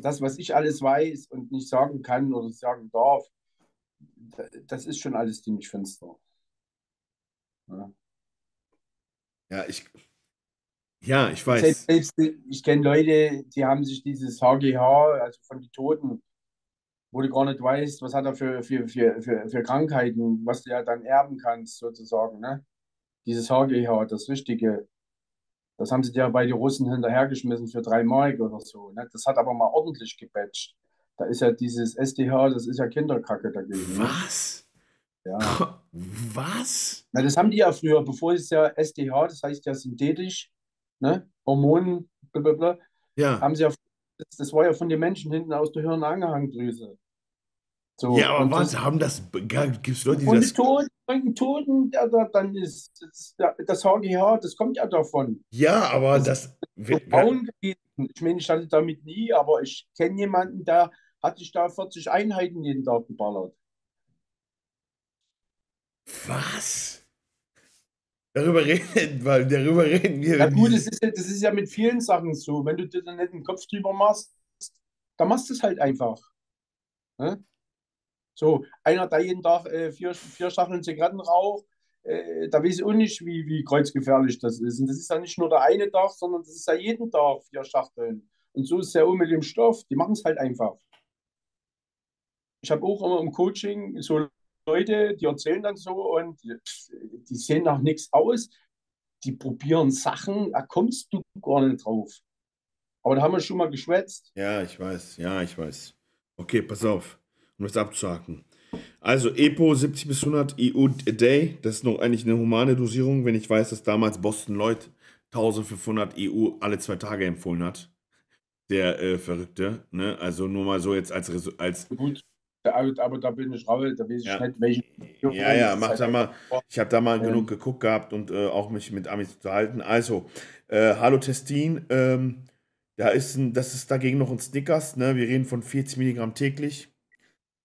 das, was ich alles weiß und nicht sagen kann oder sagen darf, da- das ist schon alles ziemlich finster. Ja. Ja, ich. Ja, ich Ich, weiß. selbst, ich kenne Leute, die haben sich dieses HGH, also von den Toten, wo du gar nicht weißt, was hat er für, für, für, für, für Krankheiten, was du ja dann erben kannst, sozusagen. Ne? Dieses HGH, das Richtige, das haben sie dir bei den Russen hinterhergeschmissen für drei Mark oder so. Ne? Das hat aber mal ordentlich gebatcht. Da ist ja dieses SDH, das ist ja Kinderkacke dagegen. Ne? Was? Ja. Was? Na, das haben die ja früher, bevor es ja SDH, das heißt ja synthetisch, ne? Hormonen, blablabla, Ja. haben sie ja, das, das war ja von den Menschen hinten aus der Hirnanhangdrüse. So, Ja, aber was? das, Haben das. Gibt es Leute, die und das. Toten, die Toten, dann ist das, das HGH, das kommt ja davon. Ja, aber Das das. braun gewesen. Ich meine, ich hatte damit nie, aber ich kenne jemanden, der hat sich da 40 Einheiten jeden Tag geballert. Was? Darüber reden, weil darüber reden wir. Ja gut, das ist ja, das ist ja mit vielen Sachen so. Wenn du dir dann nicht den Kopf drüber machst, dann machst du es halt einfach. Ne? So, einer, der jeden Tag äh, vier, vier Schachteln Zigaretten raucht, äh, da weiß ich auch nicht, wie, wie kreuzgefährlich das ist. Und das ist ja nicht nur der eine Tag, sondern das ist ja jeden Tag vier Schachteln. Und so ist es ja auch mit dem Stoff. Die machen es halt einfach. Ich habe auch immer im Coaching so Leute, die erzählen dann so und die, die sehen nach nichts aus. Die probieren Sachen, da kommst du gar nicht drauf. Aber da haben wir schon mal geschwätzt. Ja, ich weiß. Ja, ich weiß. Okay, pass auf, um das abzuhaken. Also EPO 70 bis 100 EU a day, das ist noch eigentlich eine humane Dosierung, wenn ich weiß, dass damals Boston Lloyd 1500 EU alle zwei Tage empfohlen hat. Der äh, Verrückte, ne? Also nur mal so jetzt als, als Gut, aber da bin ich raus, da weiß ich Ja. nicht, welche. Ja, ja, Das mach da mal. Ich habe da mal Ähm. genug geguckt gehabt und äh, auch mich mit Amis unterhalten. Also, äh, Hallo Testin, ähm, da ist ein, das ist dagegen noch ein Snickers, ne? Wir reden von 40 Milligramm täglich.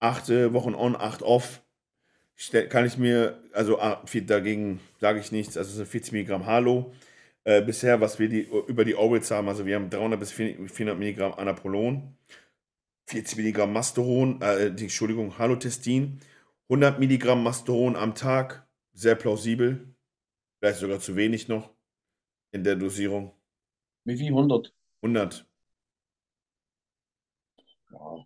Acht äh, Wochen on, acht off. Kann ich mir, also ah, dagegen sage ich nichts, also es sind 40 Milligramm Halo. Äh, bisher, was wir die, über die Orals haben, also wir haben 300 bis 400 Milligramm Anapolon, 40 Milligramm Masteron, äh, die, Entschuldigung, Halotestin, 100 Milligramm Masteron am Tag, sehr plausibel, vielleicht sogar zu wenig noch in der Dosierung. Wie viel 100? 100, Ja,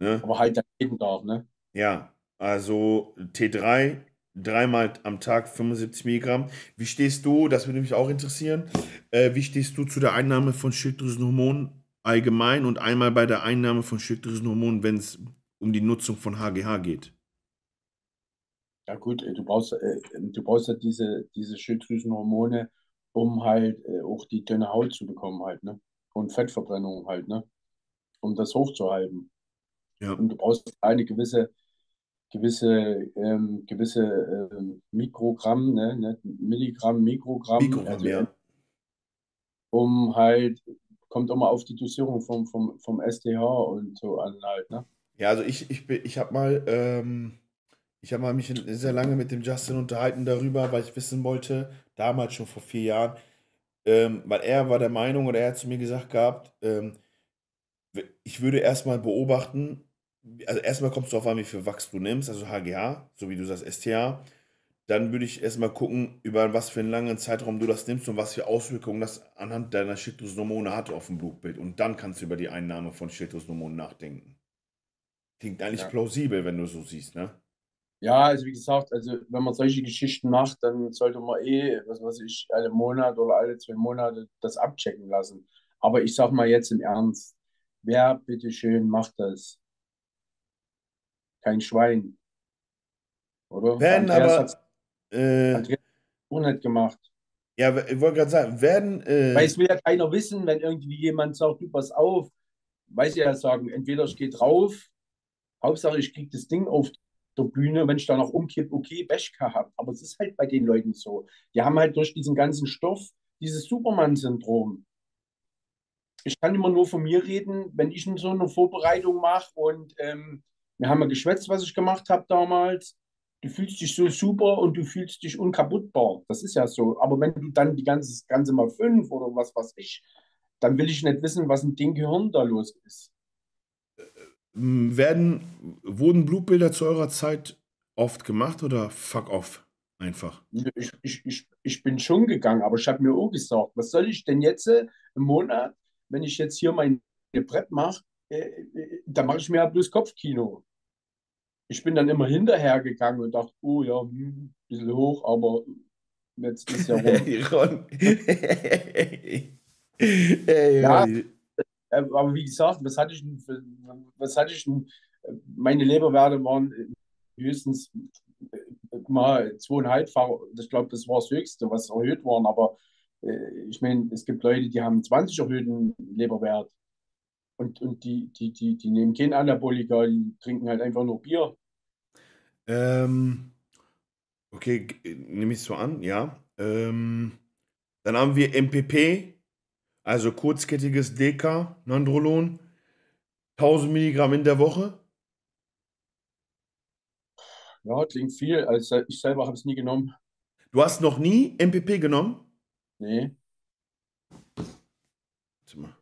ne? aber halt dann jeden Tag, ne? Ja, also T3, dreimal am Tag 75 Milligramm. Wie stehst du, das würde mich auch interessieren, äh, wie stehst du zu der Einnahme von Schilddrüsenhormonen allgemein und einmal bei der Einnahme von Schilddrüsenhormonen, wenn es um die Nutzung von HGH geht? Ja gut, äh, du brauchst, äh, du brauchst ja diese, diese Schilddrüsenhormone, um halt äh, auch die dünne Haut zu bekommen halt, ne? Und Fettverbrennung halt, ne? Um das hochzuhalten. Ja. Und du brauchst eine gewisse, gewisse, ähm, gewisse ähm, Mikrogramm, ne? ne? Milligramm, Mikrogramm, Mikrogramm, also, ja. um halt, kommt immer auf die Dosierung vom, vom, vom STH und so an halt, ne? Ja, also ich, ich, ich habe mal, ähm, ich habe mal mich sehr lange mit dem Justin unterhalten darüber, weil ich wissen wollte, damals schon vor vier Jahren, ähm, weil er war der Meinung oder er hat zu mir gesagt gehabt, ähm, ich würde erstmal beobachten, also erstmal kommst du auf an, wie viel Wachs du nimmst, also HGH, so wie du sagst, STH. Dann würde ich erstmal gucken, über was für einen langen Zeitraum du das nimmst und was für Auswirkungen das anhand deiner Schilddrüsenhormone hat auf dem Blutbild. Und dann kannst du über die Einnahme von Schilddrüsenhormonen nachdenken. Klingt eigentlich Ja. plausibel, wenn du so siehst, ne? Ja, also wie gesagt, also wenn man solche Geschichten macht, dann sollte man eh, was weiß ich, alle Monat oder alle zwei Monate das abchecken lassen. Aber ich sag mal jetzt im Ernst, wer bitteschön macht das? Kein Schwein. Oder? Werden Andreas aber, äh, Andreas gemacht. ja, ich wollte gerade sagen, werden, äh, Weil es will ja keiner wissen, wenn irgendwie jemand sagt, du pass auf, weiß ja sagen, entweder ich gehe drauf, Hauptsache ich kriege das Ding auf der Bühne, wenn ich da noch umkipp, okay, Bechka habe. Aber es ist halt bei den Leuten so. Die haben halt durch diesen ganzen Stoff dieses Superman-Syndrom. Ich kann immer nur von mir reden, wenn ich so eine Vorbereitung mache und ähm, wir haben ja geschwätzt, was ich gemacht habe damals. Du fühlst dich so super und du fühlst dich unkaputtbar. Das ist ja so. Aber wenn du dann die ganze, das Ganze mal fünf oder was weiß ich, dann will ich nicht wissen, was in dem Gehirn da los ist. m, werden, wurden Blutbilder zu eurer Zeit oft gemacht oder fuck off? Einfach. Ich, ich, ich, ich bin schon gegangen, aber ich habe mir auch gesagt, was soll ich denn jetzt äh, im Monat, wenn ich jetzt hier mein Brett mache, äh, äh, da mache ich mir ja bloß Kopfkino. Ich bin dann immer hinterher gegangen und dachte, oh ja, hm, ein bisschen hoch, aber jetzt ist ja rum. ja, äh, aber wie gesagt, was hatte ich denn für, was hatte ich denn, meine Leberwerte waren höchstens mal zweieinhalbfach, ich glaube, das war das Höchste, was erhöht worden, aber ich meine, es gibt Leute, die haben 20 erhöhten Leberwert und, und die, die, die, die nehmen kein Anabolika, die trinken halt einfach nur Bier. Ähm, okay, nehme ich so an, ja. Ähm, dann haben wir MPP, also kurzkettiges DK, Nandrolon, 1000 Milligramm in der Woche. Ja, klingt viel. Also ich selber habe es nie genommen. Du hast noch nie MPP genommen? Nee.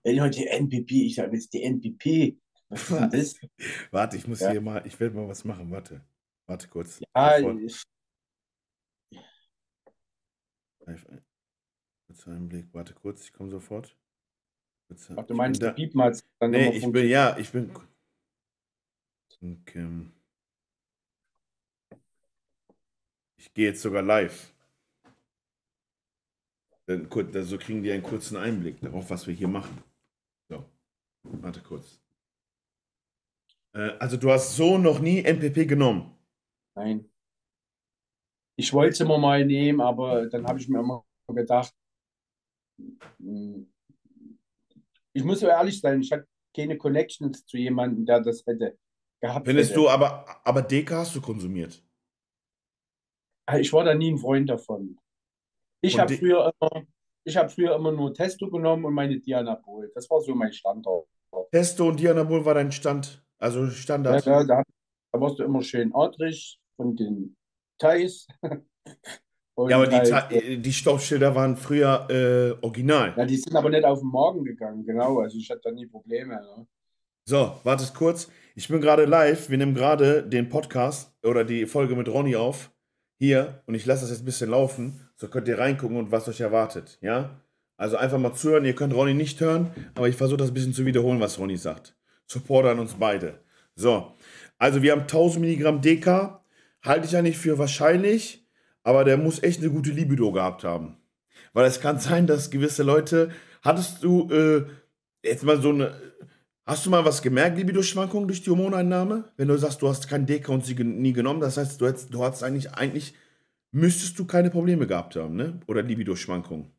Ey, heute die NPP, ich sage jetzt die NPP. Was ist das? Warte, ich muss ja. hier mal, ich werde mal was machen. Warte. Warte kurz. Ja, ich... Kurz einen Blick. Warte kurz, ich komme sofort. Ach, du meinst, da... Piepen hat dann Nee, ich bin, ja, ich bin. Okay. Ich gehe jetzt sogar live. Dann, so kriegen die einen kurzen Einblick darauf, was wir hier machen. So, warte kurz. Äh, also du hast so noch nie MPP genommen? Nein. Ich wollte es immer mal nehmen, aber dann habe ich mir immer gedacht, hm, ich muss so ehrlich sein, ich hatte keine Connections zu jemandem, der das hätte gehabt. Findest hätte. du, aber, aber DK hast du konsumiert? Ah, ich war da nie ein Freund davon. Ich habe früher, immer, hab früher immer nur Testo genommen und meine Dianabol. Das war so mein Standort. Testo und Dianabol war dein Stand, also Standard. Ja, da, da warst du immer schön adrig von den Thais. ja, aber die, halt, äh, die Stoffschilder waren früher äh, original. Ja, die sind aber nicht auf den Morgen gegangen, genau. Also ich hatte da nie Probleme. Ne? So, wartet kurz. Ich bin gerade live. Wir nehmen gerade den Podcast oder die Folge mit Ronny auf hier und ich lasse das jetzt ein bisschen laufen, so könnt ihr reingucken und was euch erwartet, ja? Also einfach mal zuhören, ihr könnt Ronny nicht hören, aber ich versuche das ein bisschen zu wiederholen, was Ronny sagt. Supporter an uns beide. So, also wir haben 1000 Milligramm DK, halte ich ja nicht für wahrscheinlich, aber der muss echt eine gute Libido gehabt haben. Weil es kann sein, dass gewisse Leute, hattest du äh, jetzt mal so eine, Hast du mal was gemerkt, Libido-Schwankungen durch die Hormoneinnahme? Wenn du sagst, du hast kein Deka und sie nie genommen, das heißt, du, hättest, du hast eigentlich, eigentlich, müsstest du keine Probleme gehabt haben, ne? Oder Libido-Schwankungen?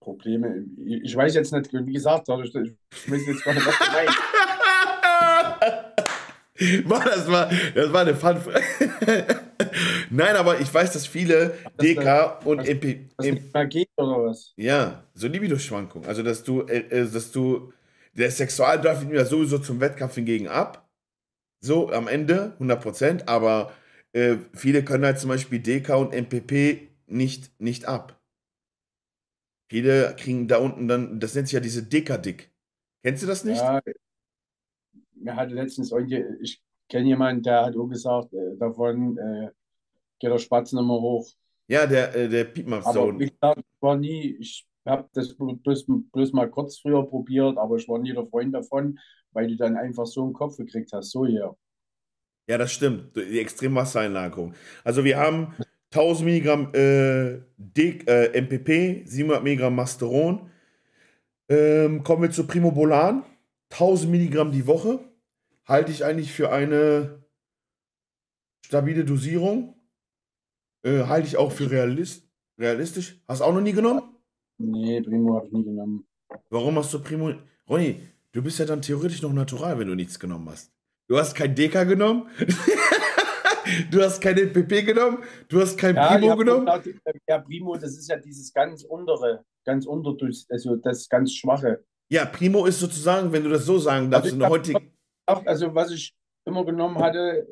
Probleme? Ich weiß jetzt nicht, wie gesagt, ich, ich weiß jetzt gar nicht, was du meinst. das war, das war eine Fun. Nein, aber ich weiß, dass viele DK und MP. Was geht oder was? Ja, so Libido-Schwankungen. Also, dass du, äh, äh dass du der Sexualdrive nimmt ja sowieso zum Wettkampf hingegen ab. So am Ende, 100%. Aber äh, viele können halt zum Beispiel DK und MPP nicht, nicht ab. Viele kriegen da unten dann, das nennt sich ja diese DK-Dick. Kennst du das nicht? Ja, mir hatte letztens, ich kenne jemanden, der hat auch gesagt, äh, davon äh, geht der Spatzen immer hoch. Ja, der, äh, der Piepmaps. Aber wie gesagt, war nie, ich habe das bloß, bloß mal kurz früher probiert, aber ich war nie der Freund davon, weil du dann einfach so einen Kopf gekriegt hast. So hier. Ja, das stimmt. Die Extremwassereinlagerung. Also wir haben 1000 Milligramm äh, D, äh, MPP, 700 Milligramm Masteron. Ähm, kommen wir zu Primobolan. 1000 Milligramm die Woche. Halte ich eigentlich für eine stabile Dosierung. Äh, halte ich auch für realist, realistisch. Hast du auch noch nie genommen? Nee, Primo habe ich nie genommen. Warum hast du Primo? Ronny, du bist ja dann theoretisch noch natural, wenn du nichts genommen hast. Du hast kein Deka genommen. du hast kein NPP genommen. Du hast kein ja, Primo genommen. ja, Primo, das ist ja dieses ganz untere, ganz unterdurch, also das ganz schwache. Ja, Primo ist sozusagen, wenn du das so sagen darfst, also in der heutigen. Also, was ich immer genommen hatte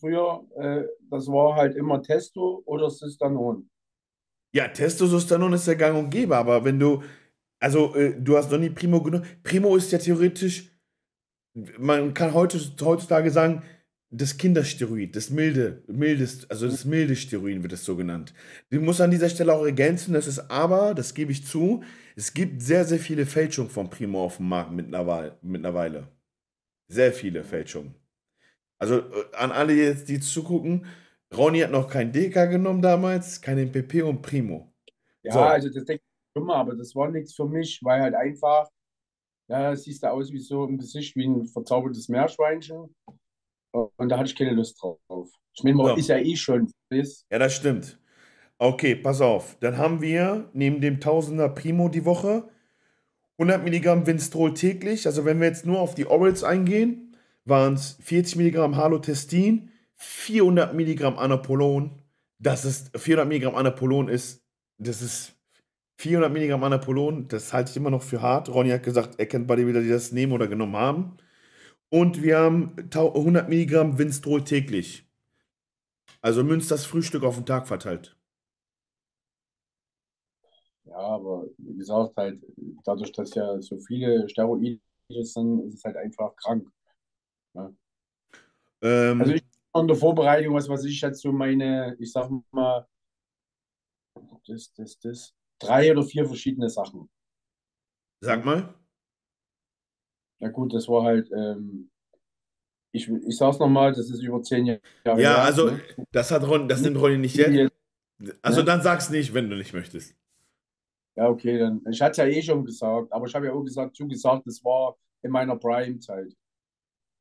früher, äh, das war halt immer Testo oder Cystanon. Ja, Testosteron ist ja gang und gäbe, aber wenn du, also äh, du hast noch nie Primo genommen. Primo ist ja theoretisch, man kann heute, heutzutage sagen, das Kindersteroid, das milde, mildes, also das milde Steroid wird es so genannt. Ich muss an dieser Stelle auch ergänzen, das ist aber, das gebe ich zu, es gibt sehr, sehr viele Fälschungen von Primo auf dem Markt mittlerweile. Sehr viele Fälschungen. Also äh, an alle jetzt, die zugucken, Ronny hat noch kein DK genommen damals, kein MPP und Primo. Ja, so. also das denke ich immer, aber das war nichts für mich, weil halt einfach, ja, siehst du aus wie so im Gesicht wie ein verzaubertes Meerschweinchen. Und da hatte ich keine Lust drauf. Ich meine, man ja. ist ja eh schon. Ist. Ja, das stimmt. Okay, pass auf. Dann haben wir neben dem Tausender Primo die Woche 100 Milligramm Winstrol täglich. Also wenn wir jetzt nur auf die Orals eingehen, waren es 40 Milligramm Halotestin, 400 Milligramm Anapolon. Das ist 400 Milligramm Anapolon ist, das ist 400 Milligramm Anapolon. Das halte ich immer noch für hart. Ronny hat gesagt, er kennt wieder, die das nehmen oder genommen haben. Und wir haben 100 Milligramm Winstrol täglich. Also Münz das Frühstück auf den Tag verteilt. Ja, aber wie gesagt, halt, dadurch, dass ja so viele Steroide sind, ist es halt einfach krank. Ja. Ähm, also ich in der Vorbereitung, was weiß ich jetzt so meine, ich sag mal, das, das, das, drei oder vier verschiedene Sachen. Sag mal. Ja gut, das war halt, ähm, ich, ich sag's nochmal, das ist über zehn Jahre Ja, her, also ne? das hat Ron, das nimmt Ronny nicht jetzt. Also ne? dann sag's nicht, wenn du nicht möchtest. Ja, okay, dann. Ich hatte ja eh schon gesagt, aber ich habe ja auch gesagt, zugesagt, das war in meiner Prime-Zeit.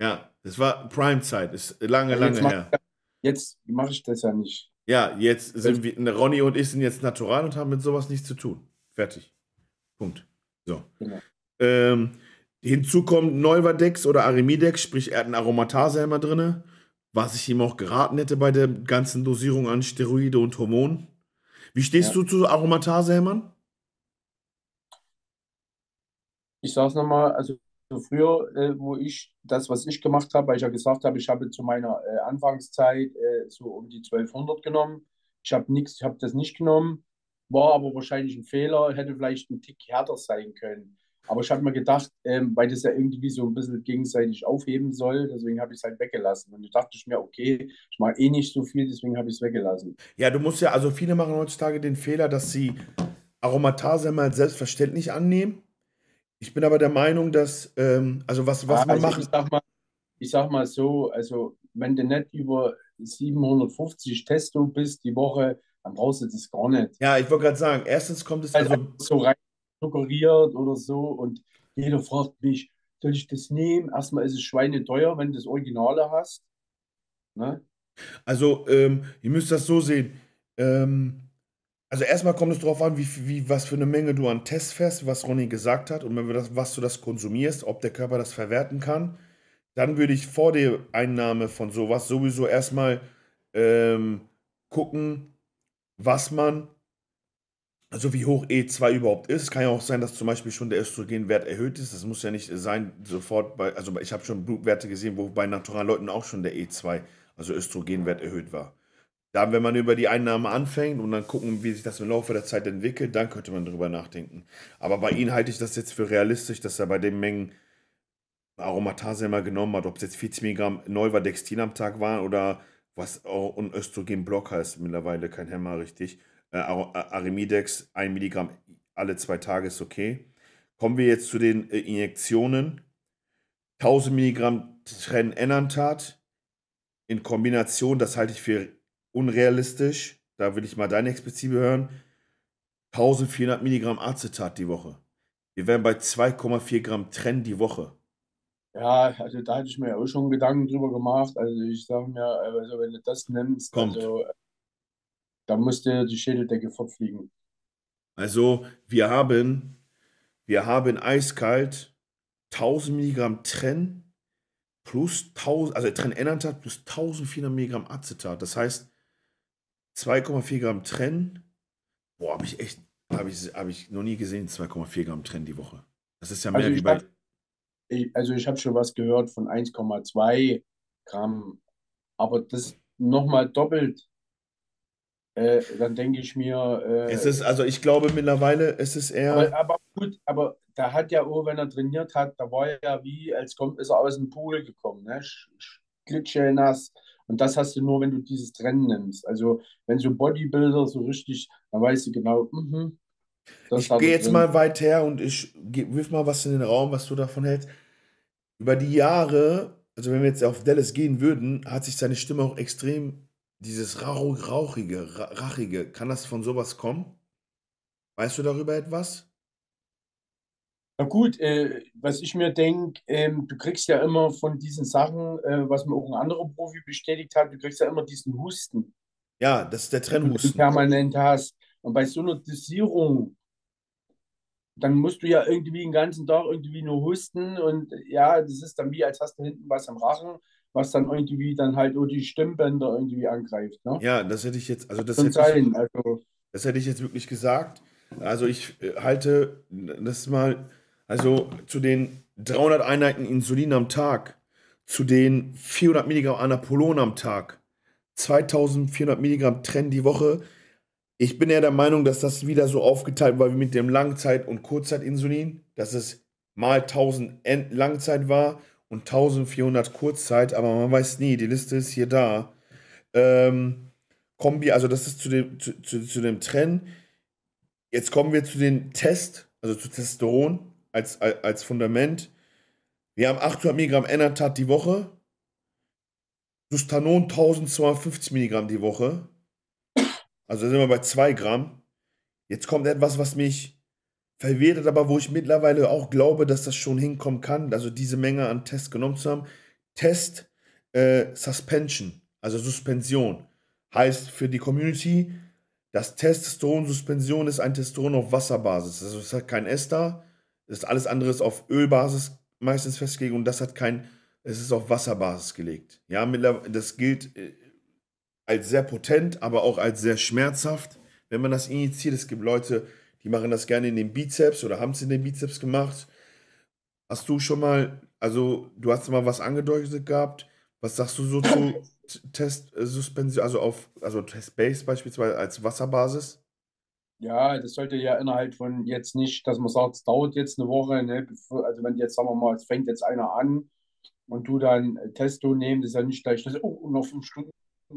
Ja, das war Prime-Zeit, ist lange, lange mach, her. Jetzt mache ich das ja nicht. Ja, jetzt sind wir, Ronny und ich sind jetzt natural und haben mit sowas nichts zu tun. Fertig. Punkt. So. Genau. Ähm, Hinzu kommt Neuvadex oder Arimidex, sprich er hat einen Aromatase immer drin, was ich ihm auch geraten hätte bei der ganzen Dosierung an Steroide und Hormonen. Wie stehst ja. du zu Aromatase, Hermann? Ich sag's nochmal, also früher, äh, wo ich das, was ich gemacht habe, weil ich ja gesagt habe, ich habe zu meiner äh, Anfangszeit äh, so um die 1200 genommen. Ich habe nichts, ich habe das nicht genommen, war aber wahrscheinlich ein Fehler, hätte vielleicht ein Tick härter sein können. Aber ich habe mir gedacht, ähm, weil das ja irgendwie so ein bisschen gegenseitig aufheben soll, deswegen habe ich es halt weggelassen. Und ich dachte ich mir, okay, ich mache eh nicht so viel, deswegen habe ich es weggelassen. Ja, du musst ja, also viele machen heutzutage den Fehler, dass sie Aromatase mal selbstverständlich annehmen. Ich bin aber der Meinung, dass, ähm, also was, was ja, man also macht. Ich sag, mal, ich sag mal so, also wenn du nicht über 750 Testo bist die Woche, dann brauchst du das gar nicht. Ja, ich wollte gerade sagen, erstens kommt es also, also so rein suggeriert oder so und jeder fragt mich, soll ich das nehmen? Erstmal ist es schweineteuer, wenn du das Originale hast. Ne? Also, ähm, ihr müsst das so sehen. Ähm, also erstmal kommt es darauf an, wie, wie, was für eine Menge du an Tests fährst, was Ronny gesagt hat und wenn wir das, was du das konsumierst, ob der Körper das verwerten kann. Dann würde ich vor der Einnahme von sowas sowieso erstmal ähm, gucken, was man also wie hoch E2 überhaupt ist. Kann ja auch sein, dass zum Beispiel schon der Östrogenwert erhöht ist. Das muss ja nicht sein, sofort bei, also ich habe schon Blutwerte gesehen, wo bei naturalen Leuten auch schon der E2, also Östrogenwert erhöht war. Da, wenn man über die Einnahme anfängt und dann gucken, wie sich das im Laufe der Zeit entwickelt, dann könnte man darüber nachdenken. Aber bei Ihnen halte ich das jetzt für realistisch, dass er bei den Mengen Aromatase immer genommen hat, ob es jetzt 40 Milligramm Neuvadextin am Tag waren oder was auch ein Östrogenblock heißt, mittlerweile kein Hämmer richtig äh, Arimidex, 1 Milligramm alle zwei Tage ist okay. Kommen wir jetzt zu den äh, Injektionen. 1000 Milligramm Trenenantat in Kombination, das halte ich für unrealistisch. Da will ich mal deine Expertise hören. 1400 Milligramm Acetat die Woche. Wir wären bei 2,4 Gramm Tren die Woche. Ja, also da hatte ich mir auch schon Gedanken drüber gemacht. Also ich sage mir, also wenn du das nimmst, Kommt. also da musste die Schädeldecke verfliegen. Also wir haben, wir haben eiskalt 1000 Milligramm Tren plus 1000, also Trenenantat plus 1400 Milligramm Acetat. Das heißt 2,4 Gramm Tren. Boah, habe ich echt, habe ich, hab ich noch nie gesehen, 2,4 Gramm Tren die Woche. Das ist ja mehr also wie bei. Hab, ich, also ich habe schon was gehört von 1,2 Gramm, aber das nochmal doppelt äh, dann denke ich mir. Äh, es ist, also ich glaube mittlerweile, es ist eher. Aber, aber, gut, aber da hat ja auch, wenn er trainiert hat, da war er ja wie, als kommt, ist er aus dem Pool gekommen. Ne? klitschnass. Und das hast du nur, wenn du dieses Trennen nimmst. Also, wenn so Bodybuilder so richtig, dann weißt du genau, das Ich gehe jetzt drin. mal weit her und ich wirf mal was in den Raum, was du davon hältst. Über die Jahre, also wenn wir jetzt auf Dallas gehen würden, hat sich seine Stimme auch extrem, dieses rauch, rauchige, ra- rachige, kann das von sowas kommen? Weißt du darüber etwas? Na gut, äh, was ich mir denke, ähm, du kriegst ja immer von diesen Sachen, äh, was mir auch ein anderer Profi bestätigt hat, du kriegst ja immer diesen Husten, Ja, das ist der den du Trennhusten. permanent hast. Und bei so einer Dosierung, dann musst du ja irgendwie den ganzen Tag irgendwie nur husten und ja, das ist dann wie, als hast du hinten was am Rachen, was dann irgendwie dann halt nur die Stimmbänder irgendwie angreift, ne? Ja, das hätte ich jetzt, also das Kann hätte ich, also das hätte ich jetzt wirklich gesagt. Also ich äh, halte das mal, also zu den 300 Einheiten Insulin am Tag, zu den 400 Milligramm Anapolon am Tag, 2400 Milligramm Tren die Woche. Ich bin ja der Meinung, dass das wieder so aufgeteilt war wie mit dem Langzeit- und Kurzzeitinsulin, dass es mal 1000 End Langzeit war und 1400 Kurzzeit, aber man weiß nie, die Liste ist hier da. Ähm, Kombi, also das ist zu dem, zu, zu, zu dem Trend. Jetzt kommen wir zu den Test, also zu Testosteron als, als, als Fundament. Wir haben 800 Milligramm Enatat die Woche, Sustanon 1250 Milligramm die Woche. Also sind wir bei 2 Gramm. Jetzt kommt etwas, was mich verwirrt, aber wo ich mittlerweile auch glaube, dass das schon hinkommen kann, also diese Menge an Test genommen zu haben. Test äh, Suspension, also Suspension, heißt für die Community, das Testosteron-Suspension ist ein Testosteron auf Wasserbasis. Also es hat kein Ester, ist alles andere ist auf Ölbasis meistens festgelegt und das hat kein, es ist auf Wasserbasis gelegt. Ja, mittlerweile, das gilt äh, als sehr potent, aber auch als sehr schmerzhaft, wenn man das injiziert. Es gibt Leute, die machen das gerne in den Bizeps oder haben es in den Bizeps gemacht. Hast du schon mal, also du hast mal was angedeutet gehabt. Was sagst du so zu Testsuspension, also auf, also Test-Base beispielsweise als Wasserbasis? Ja, das sollte ja innerhalb von jetzt nicht, dass man sagt, es dauert jetzt eine Woche, ne, also wenn jetzt, sagen wir mal, es fängt jetzt einer an und du dann Testo nehmen, das ist ja nicht gleich, das, oh, noch fünf Stunden,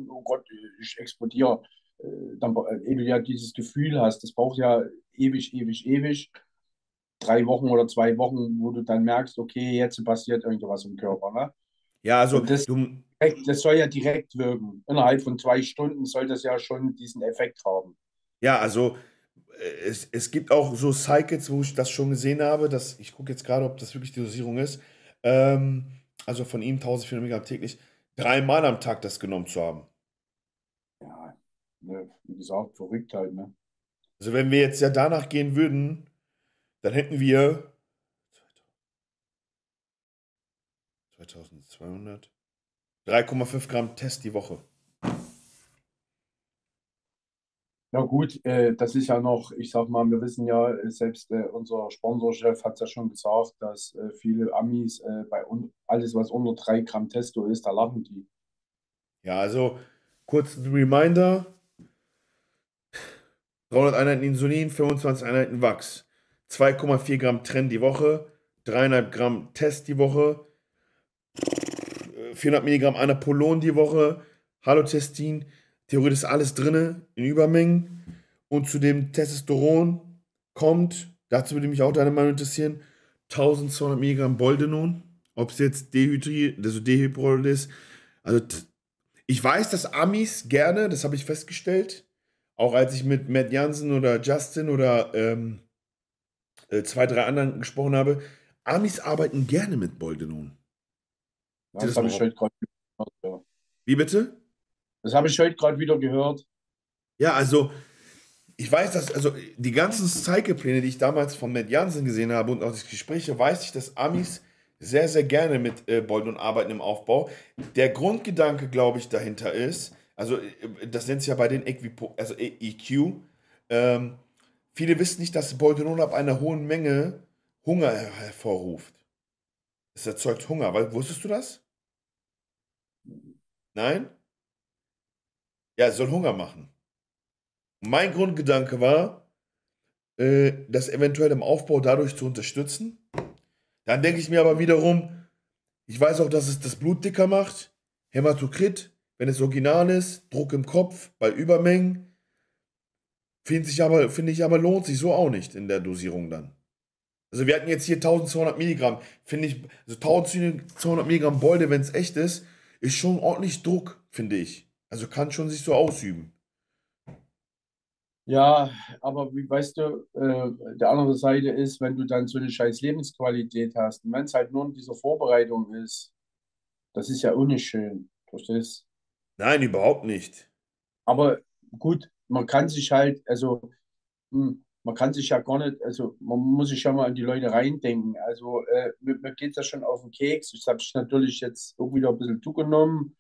oh Gott, ich explodiere. Äh, Dann, äh, ehe du ja dieses Gefühl hast, das braucht ja ewig, ewig, ewig. Drei Wochen oder zwei Wochen, wo du dann merkst, okay, jetzt passiert irgendwas im Körper, ne? Ja, also Und das, du, das soll ja direkt wirken. Innerhalb von zwei Stunden soll das ja schon diesen Effekt haben. Ja, also äh, es, es gibt auch so Cycles, wo ich das schon gesehen habe, dass, ich gucke jetzt gerade, ob das wirklich die Dosierung ist, ähm, also von ihm 1400 Milligramm täglich, dreimal am Tag das genommen zu haben. Ja, ne, wie gesagt, verrückt halt, ne? Also wenn wir jetzt ja danach gehen würden, dann hätten wir 2200, 3,5 Gramm Test die Woche. Ja gut, äh, das ist ja noch, ich sag mal, wir wissen ja, äh, selbst äh, unser Sponsorchef hat es ja schon gesagt, dass äh, viele Amis äh, bei alles, was unter 3 Gramm Testo ist, da lachen die. Ja, also kurz ein Reminder: 300 Einheiten Insulin, 25 Einheiten Wachs, 2,4 Gramm Tren die Woche, 3,5 Gramm Test die Woche, 400 Milligramm Anapolon die Woche, Halotestin, theoretisch ist alles drin in Übermengen. Und zu dem Testosteron kommt, dazu würde mich auch deine Meinung interessieren, 1200 Milligramm Boldenon, ob es jetzt dehydriert, also Dehydrol ist. Also ich weiß, dass Amis gerne, das habe ich festgestellt, auch als ich mit Matt Jansen oder Justin oder ähm, äh, zwei, drei anderen gesprochen habe, Amis arbeiten gerne mit Boldenon. Ja, Das das. Ja. Wie bitte? Das habe ich heute gerade wieder gehört. Ja, also ich weiß, dass, also die ganzen Cycle-Pläne, die ich damals von Matt Jansen gesehen habe und auch die Gespräche, weiß ich, dass Amis sehr, sehr gerne mit äh, Bolden arbeiten im Aufbau. Der Grundgedanke, glaube ich, dahinter ist, also äh, das nennt sich ja bei den Equipo, also E- EQ, ähm, viele wissen nicht, dass Boldenon ab einer hohen Menge Hunger her- hervorruft. Es erzeugt Hunger, wusstest du das? Nein? Ja, es soll Hunger machen. Mein Grundgedanke war, äh, das eventuell im Aufbau dadurch zu unterstützen. Dann denke ich mir aber wiederum, ich weiß auch, dass es das Blut dicker macht. Hämatokrit, wenn es original ist, Druck im Kopf bei Übermengen. Finde ich, aber, find ich aber lohnt sich so auch nicht in der Dosierung dann. Also wir hatten jetzt hier 1200 Milligramm. Finde ich, also 1200 Milligramm Bolde, wenn es echt ist, ist schon ordentlich Druck, finde ich. Also kann schon sich so ausüben. Ja, aber wie weißt du, äh, der andere Seite ist, wenn du dann so eine scheiß Lebensqualität hast und wenn es halt nur in dieser Vorbereitung ist, das ist ja auch nicht schön. Verstehst? Nein, überhaupt nicht. Aber gut, man kann sich halt, also hm, man kann sich ja gar nicht, also man muss sich ja mal an die Leute reindenken. Also äh, mir, mir geht es ja schon auf den Keks. Ich habe natürlich jetzt auch wieder ein bisschen zugenommen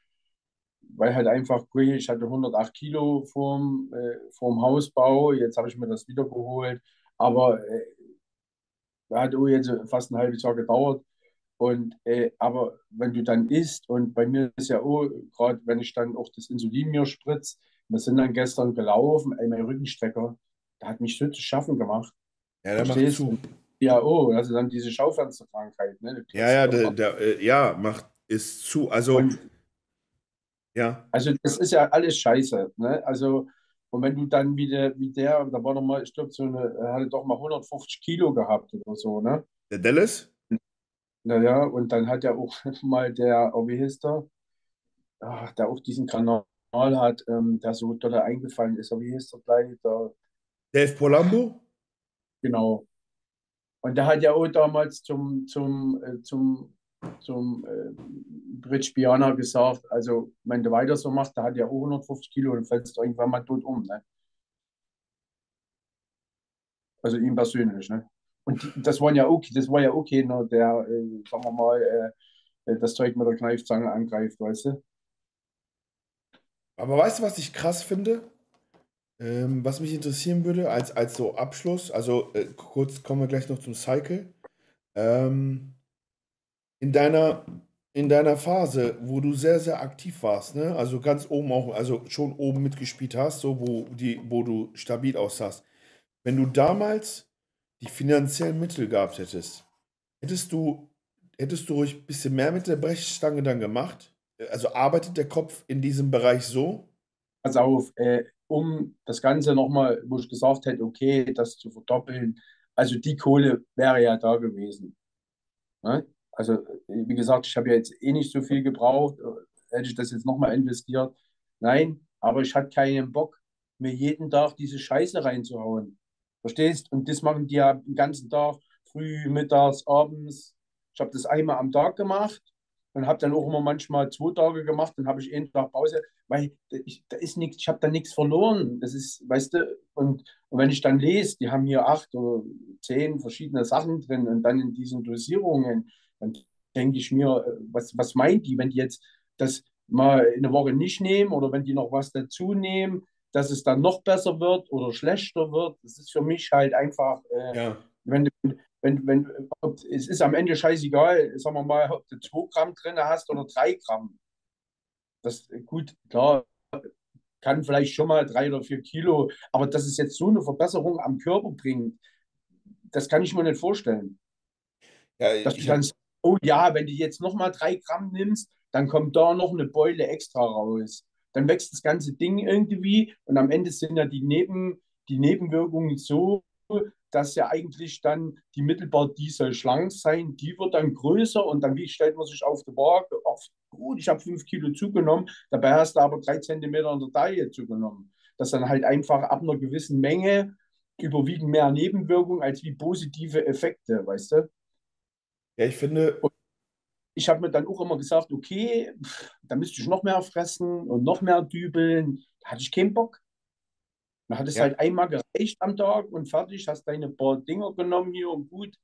weil halt einfach, ich hatte 108 Kilo vorm, äh, vorm Hausbau, jetzt habe ich mir das wieder geholt, aber äh, hat auch jetzt fast ein halbes Jahr gedauert. Und, äh, aber wenn du dann isst, und bei mir ist ja auch, gerade wenn ich dann auch das Insulin mir spritze, wir sind dann gestern gelaufen, ey, mein Rückenstrecker, der hat mich so zu schaffen gemacht. Ja, der macht zu. Ja, oh, also dann diese Schaufensterkrankheit. Ne? Ja, ja, der, der, äh, ja, macht, ist zu. Also, und, ja. Also das ist ja alles scheiße. Ne? Also, und wenn du dann wieder, wie der, da war noch mal, ich glaube, so eine, er hatte doch mal 150 Kilo gehabt oder so, ne? Der Dallas? Naja, und dann hat er auch mal der, oh, wie hieß der? Ach, der auch diesen Kanal hat, ähm, der so doll eingefallen ist, oh, wie hieß der gleich? Der, Dave Polambo? Genau. Und der hat ja auch damals zum, zum, äh, zum zum äh, Bridge Piana gesagt, also wenn du weiter so machst, der hat ja auch 150 Kilo, dann fällst irgendwann mal tot um. Ne? Also ihm persönlich. Ne? Und das war ja okay, das war ja okay, ne, der, äh, sagen wir mal, äh, äh, das Zeug mit der Kneifzange angreift, weißt du? Aber weißt du, was ich krass finde? Ähm, was mich interessieren würde, als, als so Abschluss, also äh, kurz kommen wir gleich noch zum Cycle. Ähm, in deiner, in deiner Phase, wo du sehr, sehr aktiv warst, ne? Also ganz oben auch, also schon oben mitgespielt hast, so wo, die, wo du stabil aussahst. Wenn du damals die finanziellen Mittel gehabt hättest, hättest du, hättest du ruhig ein bisschen mehr mit der Brechstange dann gemacht? Also arbeitet der Kopf in diesem Bereich so? Pass auf, äh, um das Ganze nochmal, wo ich gesagt hätte, okay, das zu verdoppeln, also die Kohle wäre ja da gewesen. Ne? Also, wie gesagt, ich habe ja jetzt eh nicht so viel gebraucht. Hätte ich das jetzt nochmal investiert? Nein, aber ich hatte keinen Bock, mir jeden Tag diese Scheiße reinzuhauen. Verstehst? Und das machen die ja den ganzen Tag, früh, mittags, abends. Ich habe das einmal am Tag gemacht und habe dann auch immer manchmal zwei Tage gemacht, dann habe ich einen Tag Pause, weil ich, da ist nichts, ich habe da nichts verloren. Das ist, weißt du, und, und wenn ich dann lese, die haben hier acht oder zehn verschiedene Sachen drin und dann in diesen Dosierungen, dann denke ich mir, äh, was, was meint die, wenn die jetzt das mal eine Woche nicht nehmen oder wenn die noch was dazu nehmen, dass es dann noch besser wird oder schlechter wird. Das ist für mich halt einfach, äh, ja. wenn, wenn, wenn, ob, es ist am Ende scheißegal, sagen wir mal, ob du 2 Gramm drin hast oder 3 Gramm. Das, gut, klar, kann vielleicht schon mal 3 oder 4 Kilo, aber dass es jetzt so eine Verbesserung am Körper bringt, das kann ich mir nicht vorstellen. Ja, dass ich, dann oh ja, wenn du jetzt nochmal drei Gramm nimmst, dann kommt da noch eine Beule extra raus. Dann wächst das ganze Ding irgendwie und am Ende sind ja die, Neben, die Nebenwirkungen so, dass ja eigentlich dann die mittelbar, die soll schlank sein, die wird dann größer und dann wie stellt man sich auf die Waage, ach, gut, ich habe fünf Kilo zugenommen, dabei hast du aber drei Zentimeter an der Taille zugenommen. Das dann halt einfach ab einer gewissen Menge überwiegen mehr Nebenwirkungen als wie positive Effekte, weißt du? Ja, ich finde. Und ich habe mir dann auch immer gesagt, okay, da müsste ich noch mehr fressen und noch mehr dübeln. Da hatte ich keinen Bock. Dann hat es ja. halt einmal gereicht am Tag und fertig, hast deine paar Dinger genommen hier und gut.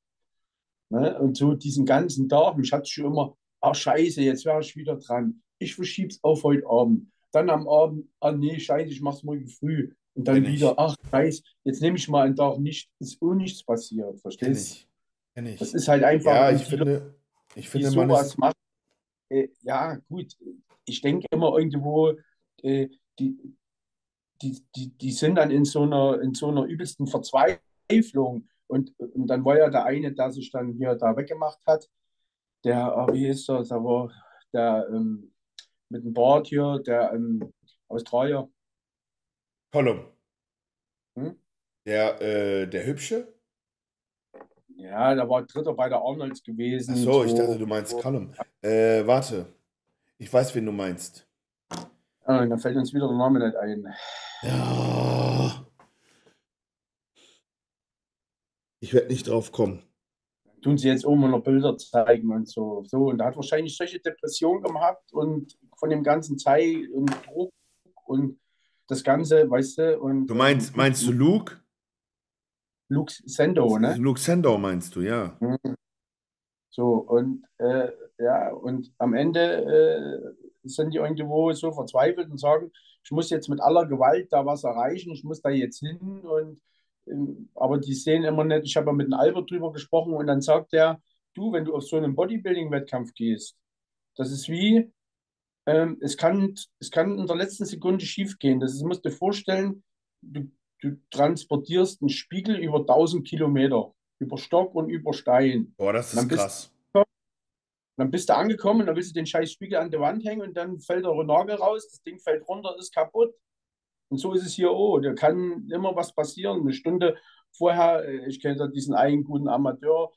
Ne? Und so diesen ganzen Tag, mich hat schon immer, ach scheiße, jetzt wäre ich wieder dran. Ich verschiebe es auf heute Abend. Dann am Abend, ah nee, scheiße, ich mache es morgen früh. Und dann Kenn wieder, ich. ach scheiße, jetzt nehme ich mal einen Tag nicht, ist auch nichts passiert, verstehst du? Kenn ich. Das ist halt einfach. Ja, ich finde, ich finde, man sowas macht. Äh, ja, gut. Ich denke immer irgendwo, äh, die, die, die, die sind dann in so einer, in so einer übelsten Verzweiflung. Und, und dann war ja der eine, der sich dann hier da weggemacht hat, der, oh, wie ist das, aber der, ähm, mit dem Bart hier, der ähm, Australier. Column. Hm? Der, äh, der Hübsche? Ja, der war Dritter bei der Arnolds gewesen. Ach so, ich dachte, du meinst Callum. Äh, warte. Ich weiß, wen du meinst. Ah, dann fällt uns wieder der Name nicht ein. Ja. Ich werde nicht drauf kommen. Tun sie jetzt oben noch Bilder zeigen und so. so. Und er hat wahrscheinlich solche Depressionen gehabt und von dem ganzen Zeit und Druck und das Ganze, weißt du. Und, Du meinst, meinst du Luke? Luke Sendo, ne? Luke Sendor meinst du, ja. So, und äh, ja, und am Ende äh, sind die irgendwo so verzweifelt und sagen, ich muss jetzt mit aller Gewalt da was erreichen, ich muss da jetzt hin und ähm, aber die sehen immer nicht, ich habe ja mit dem Albert drüber gesprochen und dann sagt er, du, wenn du auf so einen Bodybuilding-Wettkampf gehst, das ist wie, ähm, es kann, es kann in der letzten Sekunde schief gehen. Das ist, musst du dir vorstellen, du, du transportierst einen Spiegel über 1000 Kilometer, über Stock und über Stein. Boah, das ist krass. Dann bist du angekommen, dann willst du den scheiß Spiegel an der Wand hängen und dann fällt der Nagel raus, das Ding fällt runter, ist kaputt. Und so ist es hier auch. Da kann immer was passieren. Eine Stunde vorher, äh, ich kenne da diesen einen guten Amateur,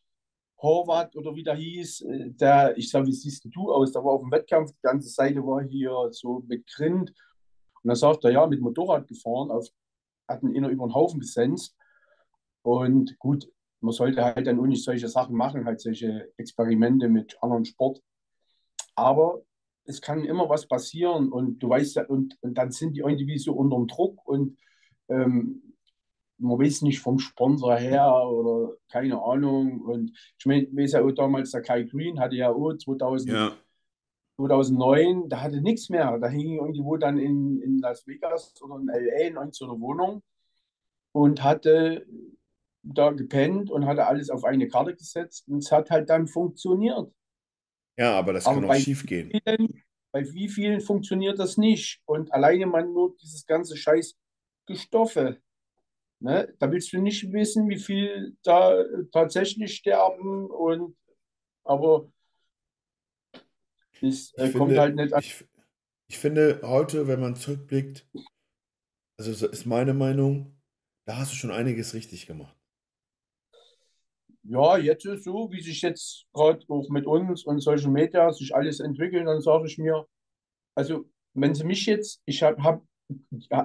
Horvath oder wie der hieß, äh, der, ich sag, wie siehst du aus? Der war auf dem Wettkampf, die ganze Seite war hier so mit Grind. Und dann sagt er, ja, mit Motorrad gefahren, auf, hat ihn über den Haufen gesenzt. Und gut, man sollte halt dann auch nicht solche Sachen machen, halt solche Experimente mit anderen Sport. Aber es kann immer was passieren und du weißt ja, und, und dann sind die irgendwie so unter dem Druck und ähm, man weiß nicht vom Sponsor her oder keine Ahnung. Und ich meine, weiß ja auch damals, der Kai Green hatte ja auch 2000, Ja. 2009, da hatte nichts mehr. Da hing irgendwo dann in, in Las Vegas oder in LA in irgendeiner Wohnung und hatte da gepennt und hatte alles auf eine Karte gesetzt und es hat halt dann funktioniert. Ja, aber das Aber kann auch schief gehen. vielen, bei wie vielen funktioniert das nicht? Und alleine man nur dieses ganze Scheiß Gestoffe. Ne? Da willst du nicht wissen, wie viel da tatsächlich sterben und aber es äh, Ich kommt finde, halt nicht an. ich, ich finde heute, wenn man zurückblickt, also so ist meine Meinung, da hast du schon einiges richtig gemacht. Ja, jetzt ist so, wie sich jetzt gerade auch mit uns und Social Media sich alles entwickelt, dann sage ich mir, also wenn sie mich jetzt, ich habe, hab,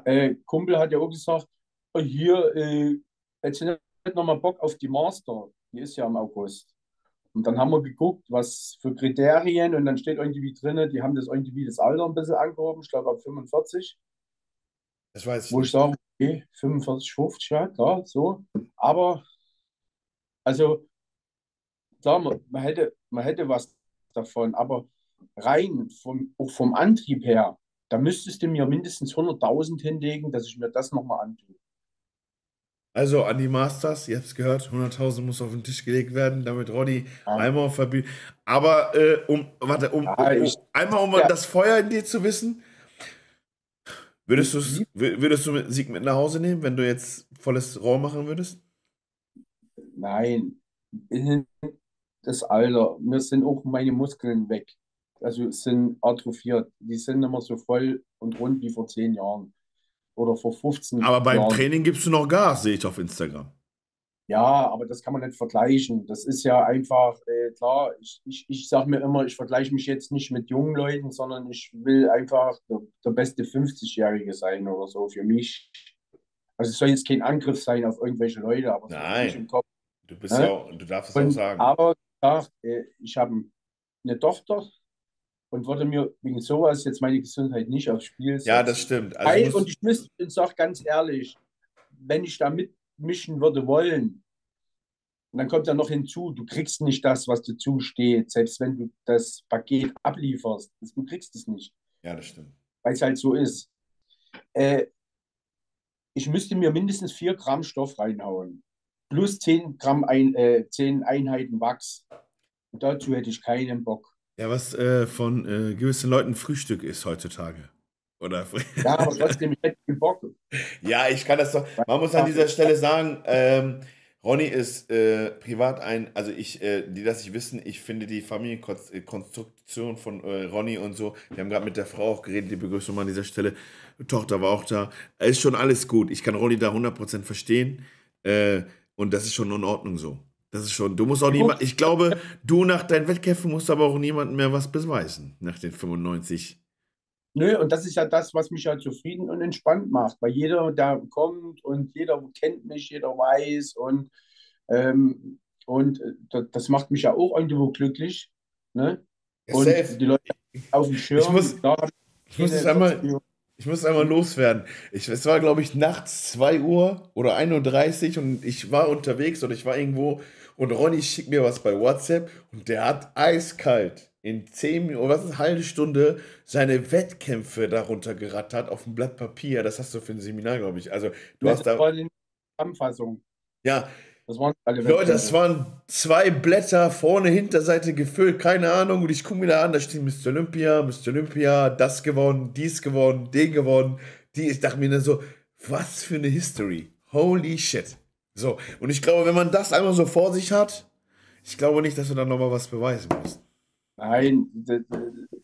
äh, Kumpel hat ja auch gesagt, oh, hier, äh, jetzt nicht nochmal Bock auf die Master, die ist ja im August. Und dann haben wir geguckt, was für Kriterien und dann steht irgendwie drin, die haben das irgendwie das Alter ein bisschen angehoben, ich glaube ab 45. Das weiß ich Wo ich sage, okay, 45, 50, ja, klar, so. Aber, also, klar, man, man hätte, man hätte was davon, aber rein vom, auch vom Antrieb her, da müsstest du mir mindestens 100.000 hinlegen, dass ich mir das nochmal antue. Also an die Masters, ihr habt es gehört, 100.000 muss auf den Tisch gelegt werden, damit Roddy Ja. einmal verbieten. Aber um, um, warte, um, um, einmal um ja. das Feuer in dir zu wissen, würdest, du's, wür- würdest du Sieg mit nach Hause nehmen, wenn du jetzt volles Rohr machen würdest? Nein, das Alter, mir sind auch meine Muskeln weg. Also sind atrophiert. Die sind nicht mehr so voll und rund wie vor 10 Jahren oder vor 15 Aber beim Jahren. Training gibst du noch Gas, sehe ich auf Instagram. Ja, aber das kann man nicht vergleichen. Das ist ja einfach, äh, klar, ich, ich, ich sage mir immer, ich vergleiche mich jetzt nicht mit jungen Leuten, sondern ich will einfach der, der beste 50-Jährige sein oder so für mich. Also es soll jetzt kein Angriff sein auf irgendwelche Leute, aber Nein. im Kopf. Du bist Hä? ja auch, du darfst es auch sagen. aber äh, ich habe eine Tochter und würde mir wegen sowas jetzt meine Gesundheit nicht aufs Spiel setzen. Ja, das stimmt. Also und ich müsste und sage ganz ehrlich, wenn ich da mitmischen würde wollen, und dann kommt ja noch hinzu, du kriegst nicht das, was dir zusteht, selbst wenn du das Paket ablieferst. Du kriegst es nicht, ja, das stimmt. weil es halt so ist. Äh, ich müsste mir mindestens 4 Gramm Stoff reinhauen. Plus 10 Gramm ein, äh, 10 Einheiten Wachs. Und dazu hätte ich keinen Bock. Ja, was äh, von äh, gewissen Leuten Frühstück ist heutzutage. Oder Ja, aber trotzdem, ich hätte Bock. Ja, ich kann das doch. Man muss an dieser Stelle sagen, ähm, Ronny ist äh, privat ein, also ich, äh, die das nicht wissen, ich finde die Familienkonstruktion von äh, Ronny und so, wir haben gerade mit der Frau auch geredet, die Begrüßung mal an dieser Stelle, Tochter war auch da, ist schon alles gut. Ich kann Ronny da 100% verstehen äh, und das ist schon in Ordnung so. Das ist schon, du musst auch niemand, ich glaube, du nach deinen Wettkämpfen musst aber auch niemandem mehr was beweisen, nach den 95 Nö, und das ist ja das, was mich ja zufrieden und entspannt macht, weil jeder da kommt und jeder kennt mich, jeder weiß und, ähm, und äh, das macht mich ja auch irgendwo glücklich. Ne? Und Safe. die Leute auf dem Schirm, ich muss, ich muss es einmal, ich muss einmal loswerden. Ich, es war, glaube ich, nachts 2 Uhr oder 1.30 Uhr und ich war unterwegs oder ich war irgendwo und Ronny schickt mir was bei WhatsApp und der hat eiskalt in zehn Minuten, was ist, eine halbe Stunde seine Wettkämpfe darunter gerattert auf dem Blatt Papier. Das hast du für ein Seminar, glaube ich. Also, du ja, hast da. Zusammenfassung. Ja. Das waren alle Leute, das waren zwei Blätter, vorne, Hinterseite gefüllt, keine Ahnung. Und ich gucke mir da an, da steht Mr. Olympia, Mr. Olympia, das gewonnen, dies gewonnen, den gewonnen. Die, ich dachte mir dann so, was für eine History. Holy shit. So, und ich glaube, wenn man das einmal so vor sich hat, ich glaube nicht, dass du dann nochmal was beweisen musst. Nein, das,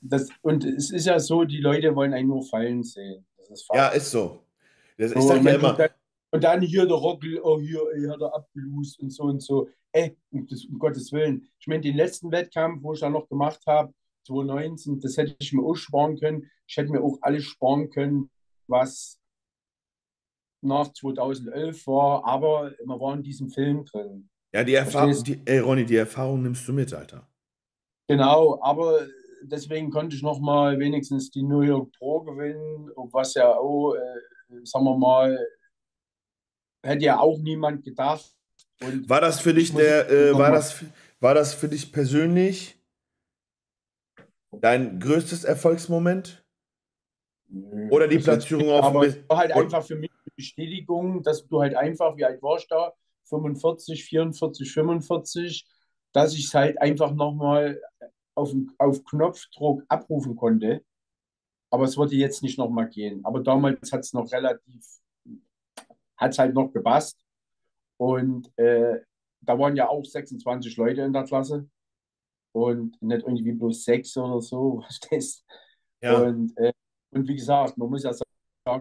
das, und es ist ja so, die Leute wollen einen nur fallen sehen. Ist ja, ist so. Das, so, ich sag ja immer. Dann, und dann hier der Rockel, oh hier, ey, hat er abgelust und so und so. Ey, um, das, um Gottes Willen. Ich meine, den letzten Wettkampf, wo ich da noch gemacht habe, 2019, das hätte ich mir auch sparen können. Ich hätte mir auch alles sparen können, was nach 2011 war, aber man war in diesem Film drin. Ja, die Erfahrung, die, ey Ronny, die Erfahrung nimmst du mit, Alter. Genau, aber deswegen konnte ich noch mal wenigstens die New York Pro gewinnen, was ja auch, äh, sagen wir mal, hätte ja auch niemand gedacht. Und war das für dich der, äh, war das, war das für dich persönlich dein größtes Erfolgsmoment? Oder die Platzierung auf Aber halt einfach für mich Bestätigung, dass du halt einfach, wie alt warst du da? 45, 44, 45 dass ich es halt einfach nochmal auf, auf Knopfdruck abrufen konnte. Aber es würde jetzt nicht nochmal gehen. Aber damals hat es noch relativ, hat es halt noch gepasst. Und äh, da waren ja auch 26 Leute in der Klasse. Und nicht irgendwie bloß sechs oder so, das. Ja. Und, äh, und wie gesagt, man muss ja sagen,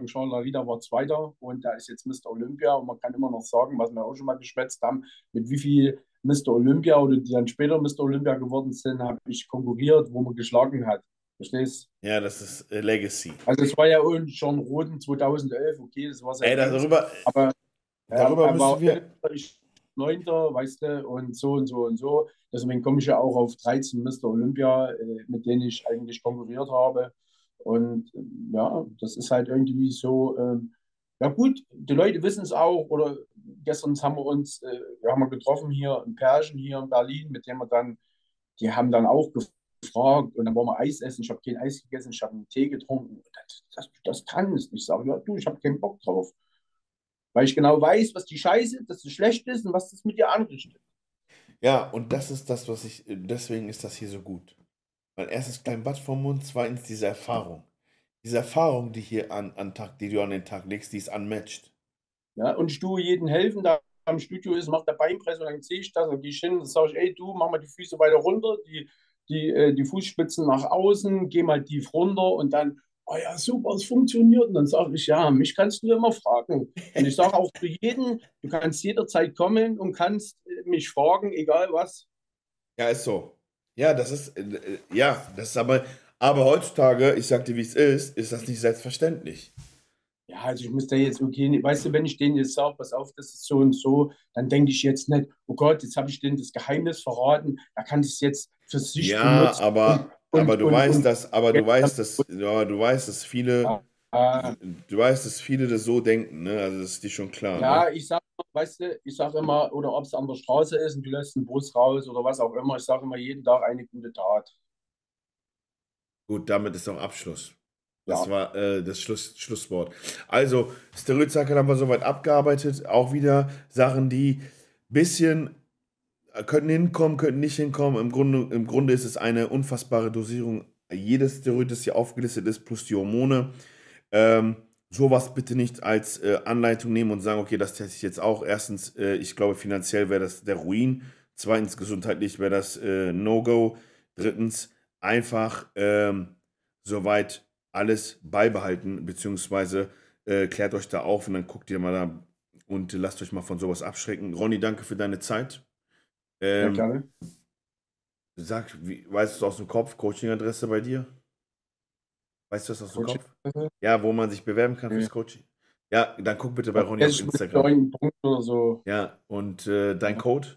Jean Larida war Zweiter und da ist jetzt Mr. Olympia. Und man kann immer noch sagen, was wir auch schon mal geschwätzt haben, mit wie viel Mr. Olympia oder die dann später Mr. Olympia geworden sind, habe ich konkurriert, wo man geschlagen hat. Verstehst Ja, das ist äh, Legacy. Also es war ja schon Roten 2011, okay, das war sehr Ey, darüber, aber darüber ja, müssen wir... Ich Neunter, weißt du, und so und so und so. Deswegen komme ich ja auch auf 13 Mr. Olympia, äh, mit denen ich eigentlich konkurriert habe. Und äh, ja, das ist halt irgendwie so, ähm, ja gut, die Leute wissen es auch, oder gestern haben wir uns, äh, wir haben wir getroffen hier in Perschen, hier in Berlin, mit dem wir dann, die haben dann auch gefragt und dann wollen wir Eis essen. Ich habe kein Eis gegessen, ich habe einen Tee getrunken. Das, das, das kannst. Ich sage, ja, du, ich habe keinen Bock drauf. Weil ich genau weiß, was die Scheiße, dass es schlecht ist und was das mit dir anrichtet. Ja, und das ist das, was ich, deswegen ist das hier so gut. Weil erstens kein Bad vom Mund, zweitens diese Erfahrung. Diese Erfahrung, die hier an, an Tag, die du an den Tag legst, die ist unmatched. Ja, und tue jedem helfen, der am Studio ist, macht der Beinpresse und dann sehe ich das und gehe ich hin und sage ich, ey du, mach mal die Füße weiter runter, die, die, äh, die Fußspitzen nach außen, geh mal tief runter und dann, oh ja, super, es funktioniert. Und dann sage ich, ja, mich kannst du immer fragen. Und ich sage auch für jeden, du kannst jederzeit kommen und kannst äh, mich fragen, egal was. Ja, ist so. Ja, das ist, äh, ja, das ist aber, aber heutzutage, ich sag dir, wie es ist, ist das nicht selbstverständlich. Ja, also ich muss da jetzt, okay, weißt du, wenn ich denen jetzt sage, pass auf, das ist so und so, dann denke ich jetzt nicht, oh Gott, jetzt habe ich denen das Geheimnis verraten, er kann das jetzt für sich ja, benutzen. aber, und, aber du und, weißt, und, dass, aber du weißt, dass, ja, du weißt, dass viele, ja, du weißt, dass viele das so denken, ne? Also das ist dir schon klar. Ja, ne? ich sage, weißt du, ich sage immer, oder ob es an der Straße ist und du lässt einen Bus raus oder was auch immer, ich sage immer jeden Tag eine gute Tat. Gut, damit ist auch Abschluss. Das ja. war äh, das Schluss, Schlusswort. Also, Steroidzackel haben wir soweit abgearbeitet. Auch wieder Sachen, die ein bisschen äh, könnten hinkommen, könnten nicht hinkommen. Im Grunde, Im Grunde ist es eine unfassbare Dosierung. Jedes Steroid, das hier aufgelistet ist, plus die Hormone. Ähm, sowas bitte nicht als äh, Anleitung nehmen und sagen, okay, das teste ich jetzt auch. Erstens, äh, ich glaube, finanziell wäre das der Ruin. Zweitens, gesundheitlich wäre das äh, No-Go. Drittens, einfach ähm, soweit alles beibehalten, beziehungsweise äh, klärt euch da auf und dann guckt ihr mal da und lasst euch mal von sowas abschrecken. Ronny, danke für deine Zeit. Ähm, ja, gerne. Sag, wie, weißt du aus dem Kopf, Coaching-Adresse bei dir? Weißt du das aus dem Kopf? Ja, wo man sich bewerben kann fürs Coaching. Ja, dann guck bitte bei Ronny auf Instagram. Oder so. Ja, und äh, dein Code?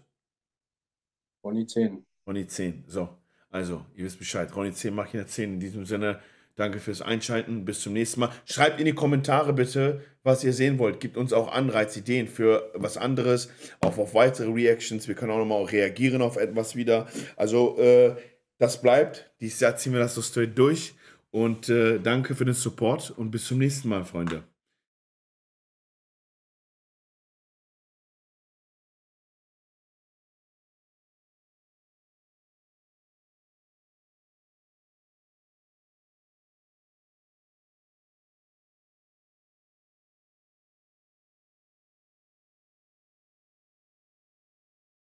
Ronny 10. Ronny 10. So, also, ihr wisst Bescheid. Ronny 10, mach hier 10. In diesem Sinne, danke fürs Einschalten. Bis zum nächsten Mal. Schreibt in die Kommentare bitte, was ihr sehen wollt. Gibt uns auch Anreizideen für was anderes, auch auf weitere Reactions. Wir können auch nochmal reagieren auf etwas wieder. Also, äh, das bleibt. Dieses Jahr ziehen wir das so straight durch. Und äh, danke für den Support und bis zum nächsten Mal, Freunde.